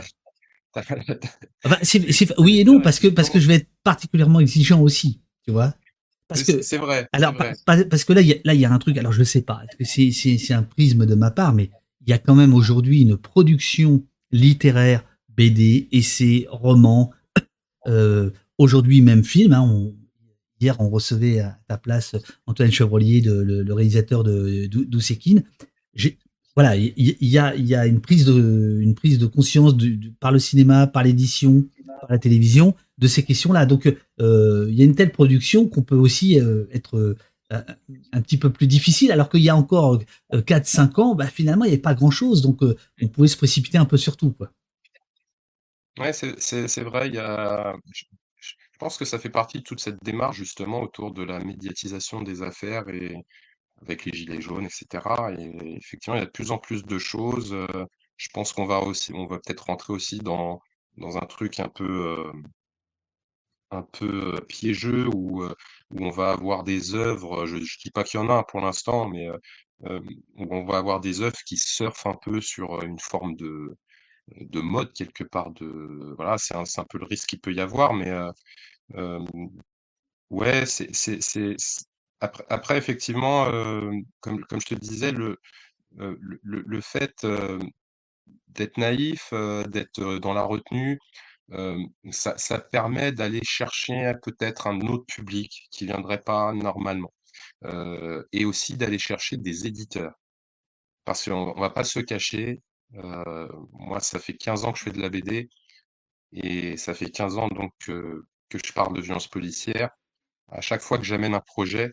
Oui et non, parce que parce que je vais être particulièrement exigeant aussi, tu vois? Parce que c'est vrai, alors vrai. parce que là, il y y a un truc, alors je sais pas, c'est un prisme de ma part, mais il y a quand même aujourd'hui une production littéraire BD, essais, romans, euh, aujourd'hui même film. Hein, on, hier, on recevait à ta place Antoine Chevrolier, de, le, réalisateur de Doucekin. Voilà, il y, a, une prise de, conscience par le cinéma, par l'édition, par la télévision de ces questions-là. Donc, euh, il y a une telle production qu'on peut aussi euh, être un petit peu plus difficile, alors qu'il y a encore 4-5 ans, bah, finalement, il n'y avait pas grand-chose, donc on pouvait se précipiter un peu sur tout. Quoi. Ouais, c'est vrai, je je pense que ça fait partie de toute cette démarche justement autour de la médiatisation des affaires et avec les gilets jaunes et cetera. Et effectivement, il y a de plus en plus de choses, je pense qu'on va aussi on va peut-être rentrer aussi dans dans un truc un peu, un peu, piégeux où, où on va avoir des œuvres, je je dis pas qu'il y en a pour l'instant, mais, où on va avoir des œuvres qui surfent un peu sur, une forme de de mode quelque part de voilà, c'est un un peu le risque qu'il peut y avoir, mais ouais, c'est après effectivement, comme comme je te disais, le, le le fait, d'être naïf, d'être, dans la retenue, ça permet d'aller chercher peut-être un autre public qui viendrait pas normalement, et aussi d'aller chercher des éditeurs. Parce qu'on on va pas se cacher, moi, ça fait 15 ans que je fais de la BD et ça fait 15 ans donc que je parle de violence policière. À chaque fois que j'amène un projet,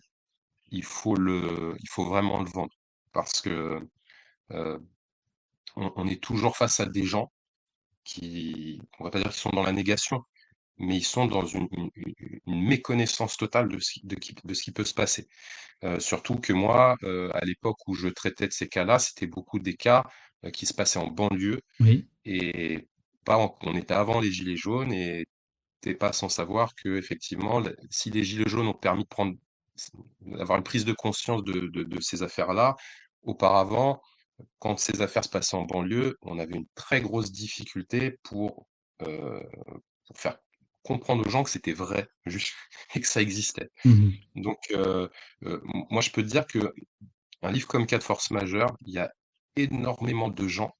il faut le il faut vraiment le vendre parce que, heu, on on est toujours face à des gens qui on va pas dire qu'ils sont dans la négation, mais ils sont dans une une une méconnaissance totale de ce qui de ce qui peut se passer. Heu, surtout que moi, heu, à l'époque où je traitais de ces cas-là, c'était beaucoup des cas, qui se passaient en banlieue Oui. et pas en on était avant les gilets jaunes et tu pas sans savoir qu'effectivement, le si les gilets jaunes ont permis de prendre d'avoir une prise de conscience de de de ces affaires-là, auparavant, quand ces affaires se passaient en banlieue, on avait une très grosse difficulté pour, pour faire comprendre aux gens que c'était vrai, juste et que ça existait. Mmh Donc heu heu, moi je peux te dire qu'un livre comme Cas force majeure, il y a énormément de gens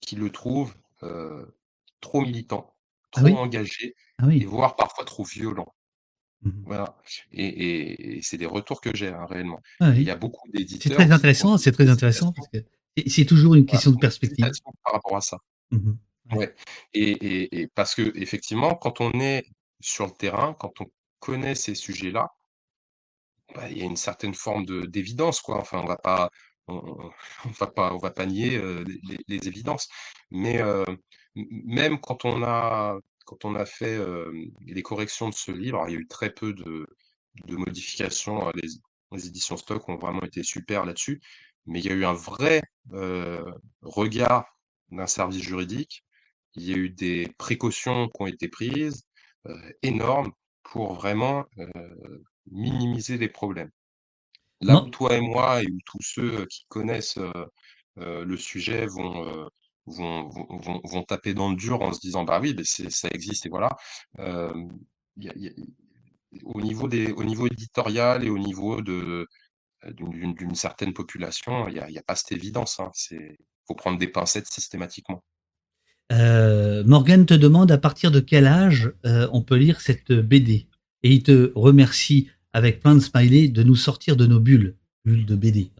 qui le trouvent, trop militant, Ah trop oui? engagé Ah et voire parfois trop violent. Mmh Voilà et et et c'est des retours que j'ai, hein, réellement Ah il y a beaucoup C'est d'éditeurs très qui ont intéressant, c'est très intéressant que c'est c'est toujours une voilà, question de perspective. par rapport à ça. Mmh Ouais. Ouais et et et parce qu'effectivement, quand on est sur le terrain, quand on connaît ces sujets-là, bah, il y a une certaine forme de d'évidence, quoi. Enfin, on va pas on va pas on va pas nier, les évidences. Mais, même quand on a quand on a fait, les corrections de ce livre, il y a eu très peu de de modifications, heu, les les éditions Stock ont vraiment été super là-dessus. Mais il y a eu un vrai, regard d'un service juridique. Il y a eu des précautions qui ont été prises, énormes pour vraiment, minimiser les problèmes. Là où toi et moi et où tous ceux, qui connaissent, le sujet vont, vont vont taper dans le dur en se disant: «Bah oui, ça existe et voilà». Il il au niveau des au niveau éditorial et au niveau d'une certaine population, il y a il y a pas cette évidence, hein. C'est faut prendre des pincettes systématiquement. Heu, Morgane te demande à partir de quel âge, heu, on peut lire cette BD? Et il te remercie avec plein de smileys de nous sortir de nos bulles, bulles de BD.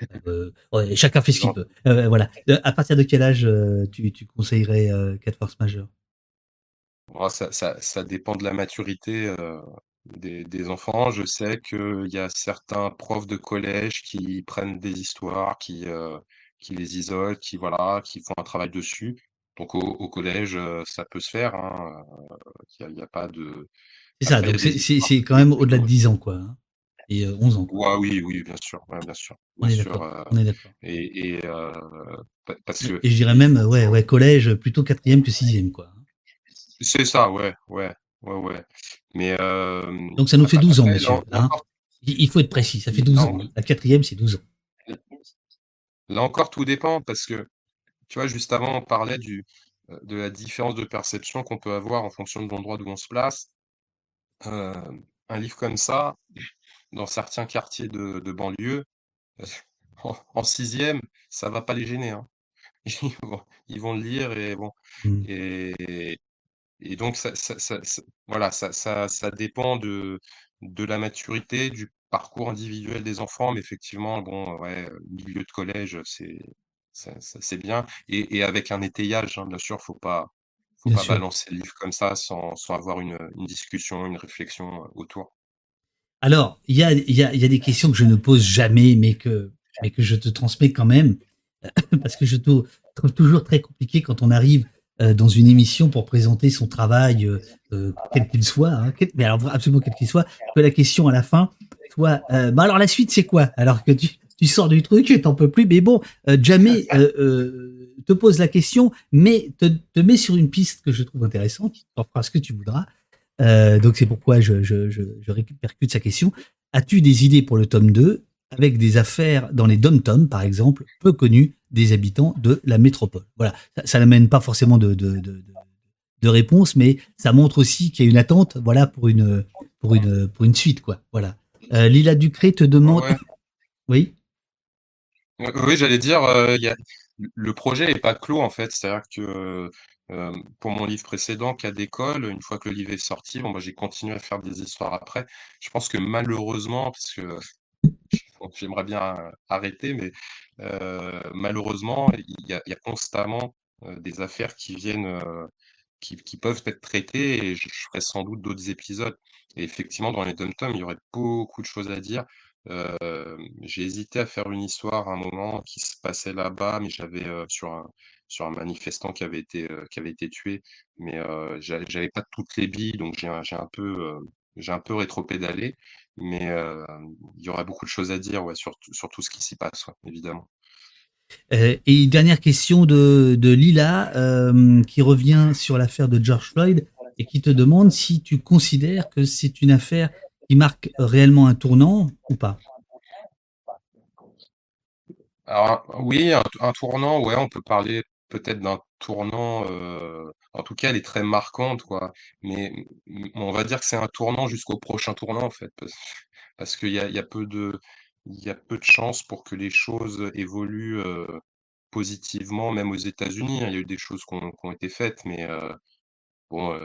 Heu, ouais, chacun fait ce qu'il peut. Heu, voilà. Heu, à partir de quel âge, tu tu conseillerais, heu, 4 forces majeures? Oh, ça ça ça dépend de la maturité, des des enfants. Je sais qu'il y a certains profs de collège qui prennent des histoires, qui, les isolent, qui voilà, qui font un travail dessus. Donc au au collège, ça peut se faire, hein, il y a pas de C'est ça, donc c'est quand même au-delà de plutôt 10 ans, quoi, hein? Et heu, 11 ans, quoi. ouais, oui, oui, bien sûr, ouais, bien sûr, On bien est sûr, d'accord, heu on est d'accord. et parce que et je dirais même, ouais, ouais, collège, plutôt 4e que 6e, quoi, c'est ça, ouais, ouais, ouais, ouais. Mais Donc ça nous fait après 12 ans, monsieur, hein? Il faut être précis, ça fait 12 ans. La 4e, c'est 12 ans. Là encore, tout dépend parce que, tu vois, juste avant, on parlait du, de la différence de perception qu'on peut avoir en fonction de l'endroit d'où on se place. Un livre comme ça, dans certains quartiers de de banlieue, en en 6 ça va pas les gêner, hein. ils vont, le lire et bon Mmh. et et donc ça ça ça voilà, ça ça ça dépend de de la maturité, du parcours individuel des enfants, mais effectivement, bon, ouais, milieu de collège, c'est c'est bien et et avec un étayage, hein, bien sûr, faut pas faut Bien pas sûr. balancer le livre comme ça sans sans avoir une, une discussion, une réflexion, autour. Alors, il y a, des questions que je ne pose jamais, mais que, je te transmets quand même, parce que je trouve toujours très compliqué quand on arrive euh, dans une émission pour présenter son travail, euh, euh, quel qu'il soit, hein, mais alors absolument quel qu'il soit, que la question à la fin soit, bah alors la suite c'est quoi? Alors que tu, tu sors du truc et t'en peux plus, mais bon, jamais te pose la question, mais te, te met sur une piste que je trouve intéressante, tu en feras ce que tu voudras, euh, donc c'est pourquoi je, je, je, je, répercute sa question. As-tu des idées pour le tome 2 avec des affaires dans les dom-toms, par exemple, peu connues des habitants de la métropole? Voilà, ça, n'amène pas forcément de, de, de, de, réponse, mais ça montre aussi qu'il y a une attente voilà, pour, une, pour, une, pour une suite. Quoi. Voilà. Euh, Lila Ducré te demande... Ouais. Oui? Oui, j'allais dire, euh, y a... le projet n'est pas clos en fait, c'est-à-dire que pour mon livre précédent, Cas d'école, une fois que le livre est sorti, bon, j'ai continué à faire des histoires après. Je pense que malheureusement, parce que j'aimerais bien arrêter, mais malheureusement, il y, a, constamment des affaires qui viennent, qui, peuvent être traitées, et je, ferai sans doute d'autres épisodes. Et effectivement, dans les dom il y aurait beaucoup de choses à dire. J'ai hésité à faire une histoire à un moment qui se passait là-bas, mais j'avais sur un sur un manifestant qui avait été euh, qui avait été tué, mais euh, j'avais pas toutes les billes, donc j'ai un, un peu j'ai un peu rétropédalé, mais il y aurait beaucoup de choses à dire ouais, sur, sur tout ce qui s'y passe, ouais, évidemment. Euh, et dernière question de, de Lila, euh, qui revient sur l'affaire de George Floyd et qui te demande si tu considères que c'est une affaire qui marque réellement un tournant ou pas. Alors oui, un, un tournant, ouais, on peut parler peut-être d'un tournant. En tout cas, elle est très marquante, quoi. Mais on va dire que c'est un tournant jusqu'au prochain tournant, en fait, parce, parce qu'il y a, peu de, de chances pour que les choses évoluent positivement, même aux États-Unis. hein. Il y a eu des choses qui ont, été faites, mais bon,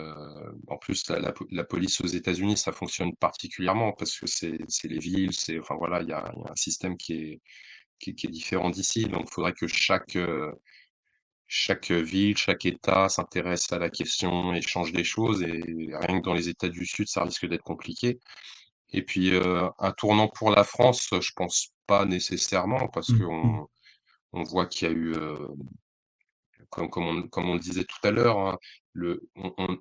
en plus, la, police aux États-Unis, ça fonctionne particulièrement parce que c'est les villes, c'est, enfin voilà, il y a, un système qui est qui, est différent d'ici. Donc, il faudrait que chaque, chaque ville, chaque État s'intéresse à la question et change des choses. Et rien que dans les États du Sud, ça risque d'être compliqué. Et puis, euh, un tournant pour la France, je pense pas nécessairement, parce Mmh. qu'on on voit qu'il y a eu, euh, comme, comme, on, comme on le disait tout à l'heure, hein,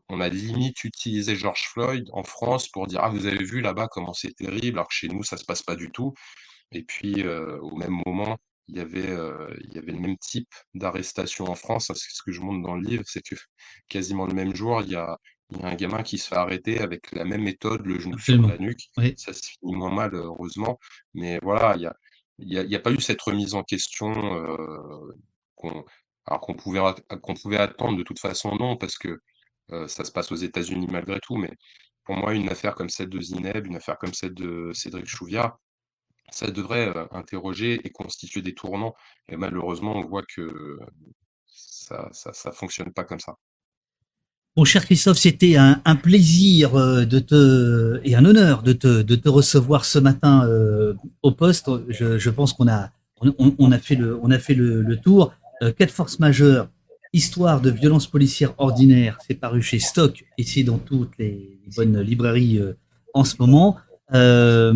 on, a limite utilisé George Floyd en France pour dire Ah, vous avez vu là-bas comment c'est terrible, alors que chez nous, ça se passe pas du tout. Et puis, euh, au même moment, il y avait, euh, il y avait le même type d'arrestation en France. C'est ce que je montre dans le livre, c'est que quasiment le même jour, il y a, il y a un gamin qui se fait arrêter avec la même méthode, le genou sur Absolument. la nuque. Oui. Ça se finit moins mal, heureusement. Mais voilà, il y a, il y a, il y a pas eu cette remise en question euh, qu'on, pouvait, qu'on pouvait attendre de toute façon, non, parce que euh, ça se passe aux États-Unis malgré tout. Mais pour moi, une affaire comme celle de Zineb, une affaire comme celle de Cédric Chouviat, ça devrait interroger et constituer des tournants. Et malheureusement, on voit que ça, ça fonctionne pas comme ça. Mon cher Christophe, c'était un, plaisir de te et un honneur de te, de te recevoir ce matin au poste. Je, pense qu'on a on, a fait le on a fait le, tour. Euh, quatre forces majeures, histoire de violence policière ordinaire, c'est paru chez Stock et c'est dans toutes les, bonnes librairies en ce moment. Euh,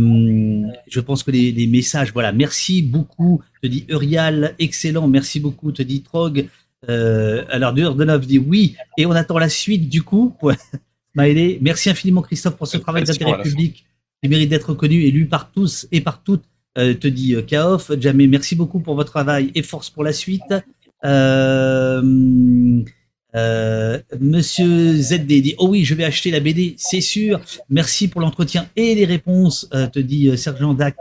je pense que les, les, messages, voilà, merci beaucoup, te dit Urial, excellent, merci beaucoup, te dit Trog. Euh, alors Durdenov dit oui, et on attend la suite du coup. Merci infiniment Christophe pour ce travail d'intérêt public qui mérite d'être reconnu et lu par tous et par toutes. Euh, te dit euh, Kaof, Jamé, merci beaucoup pour votre travail et force pour la suite. Euh, euh, Monsieur ZD dit oh oui je vais acheter la BD c'est sûr merci pour l'entretien et les réponses euh, te dit euh, Sergent Dac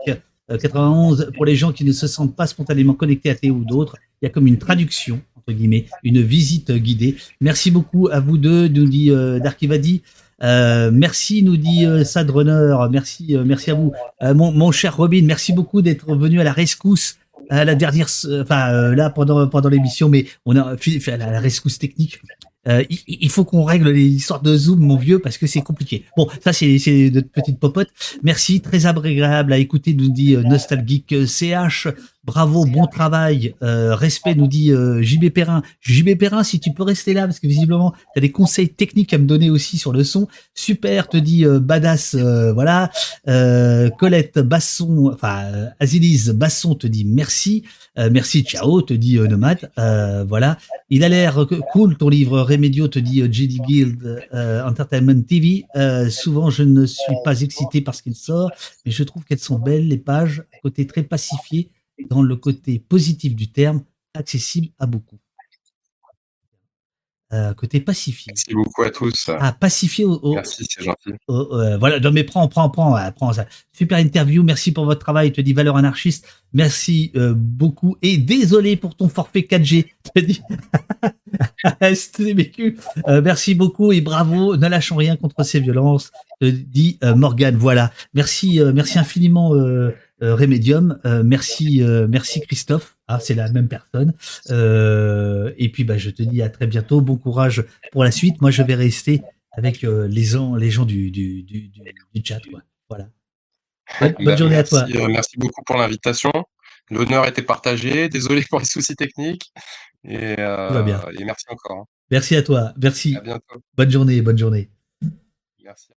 91 pour les gens qui ne se sentent pas spontanément connectés à Théo ou d'autres il y a comme une traduction entre guillemets une visite guidée merci beaucoup à vous deux nous dit euh, Darkivadi euh, merci, nous dit euh, Sadrunner. Merci, euh, merci à vous, mon, mon, cher Robin. Merci beaucoup d'être venu à la rescousse la dernière, enfin là pendant pendant l'émission, mais on a fait la, rescousse technique. Euh, il, faut qu'on règle les histoires de Zoom, mon vieux, parce que c'est compliqué. Bon, ça c'est notre petite popote. Merci, très agréable à écouter, nous dit euh, Nostalgique CH. Bravo, bon travail, euh, respect, nous dit JB Perrin. JB Perrin, si tu peux rester là, parce que visiblement, tu as des conseils techniques à me donner aussi sur le son. Super, te dit Badass, voilà. Colette Basson, enfin Azilise Basson te dit merci. merci, ciao, te dit Nomade. voilà. Il a l'air cool ton livre Remedio, te dit JD Guild Entertainment TV. souvent, je ne suis pas excité parce qu'il sort, mais je trouve qu'elles sont belles, les pages, côté très pacifié dans le côté positif du terme, accessible à beaucoup. Euh, côté pacifié. Merci beaucoup à tous. Ah, pacifié au, Merci, c'est gentil. Euh, voilà, non, mais prends, prends, prends, prends ça. Super interview, merci pour votre travail, te dit Valeur Anarchiste. Merci euh, beaucoup et désolé pour ton forfait 4G. Te dit euh, merci beaucoup et bravo. Ne lâchons rien contre ces violences. Te dit Morgan. Voilà. Merci, merci infiniment. Euh, Remedium. Euh, merci, euh, merci Christophe. Ah, c'est la même personne. et puis, bah, je te dis à très bientôt. Bon courage pour la suite. Moi, je vais rester avec les gens, les gens du, du, du, du chat. Quoi. Voilà. Bonne, bah, journée à toi. merci beaucoup pour l'invitation. L'honneur était partagé. Désolé pour les soucis techniques. Et, bien. et merci encore. Hein. Merci à toi. Merci. À bientôt. Bonne journée. Bonne journée. Merci.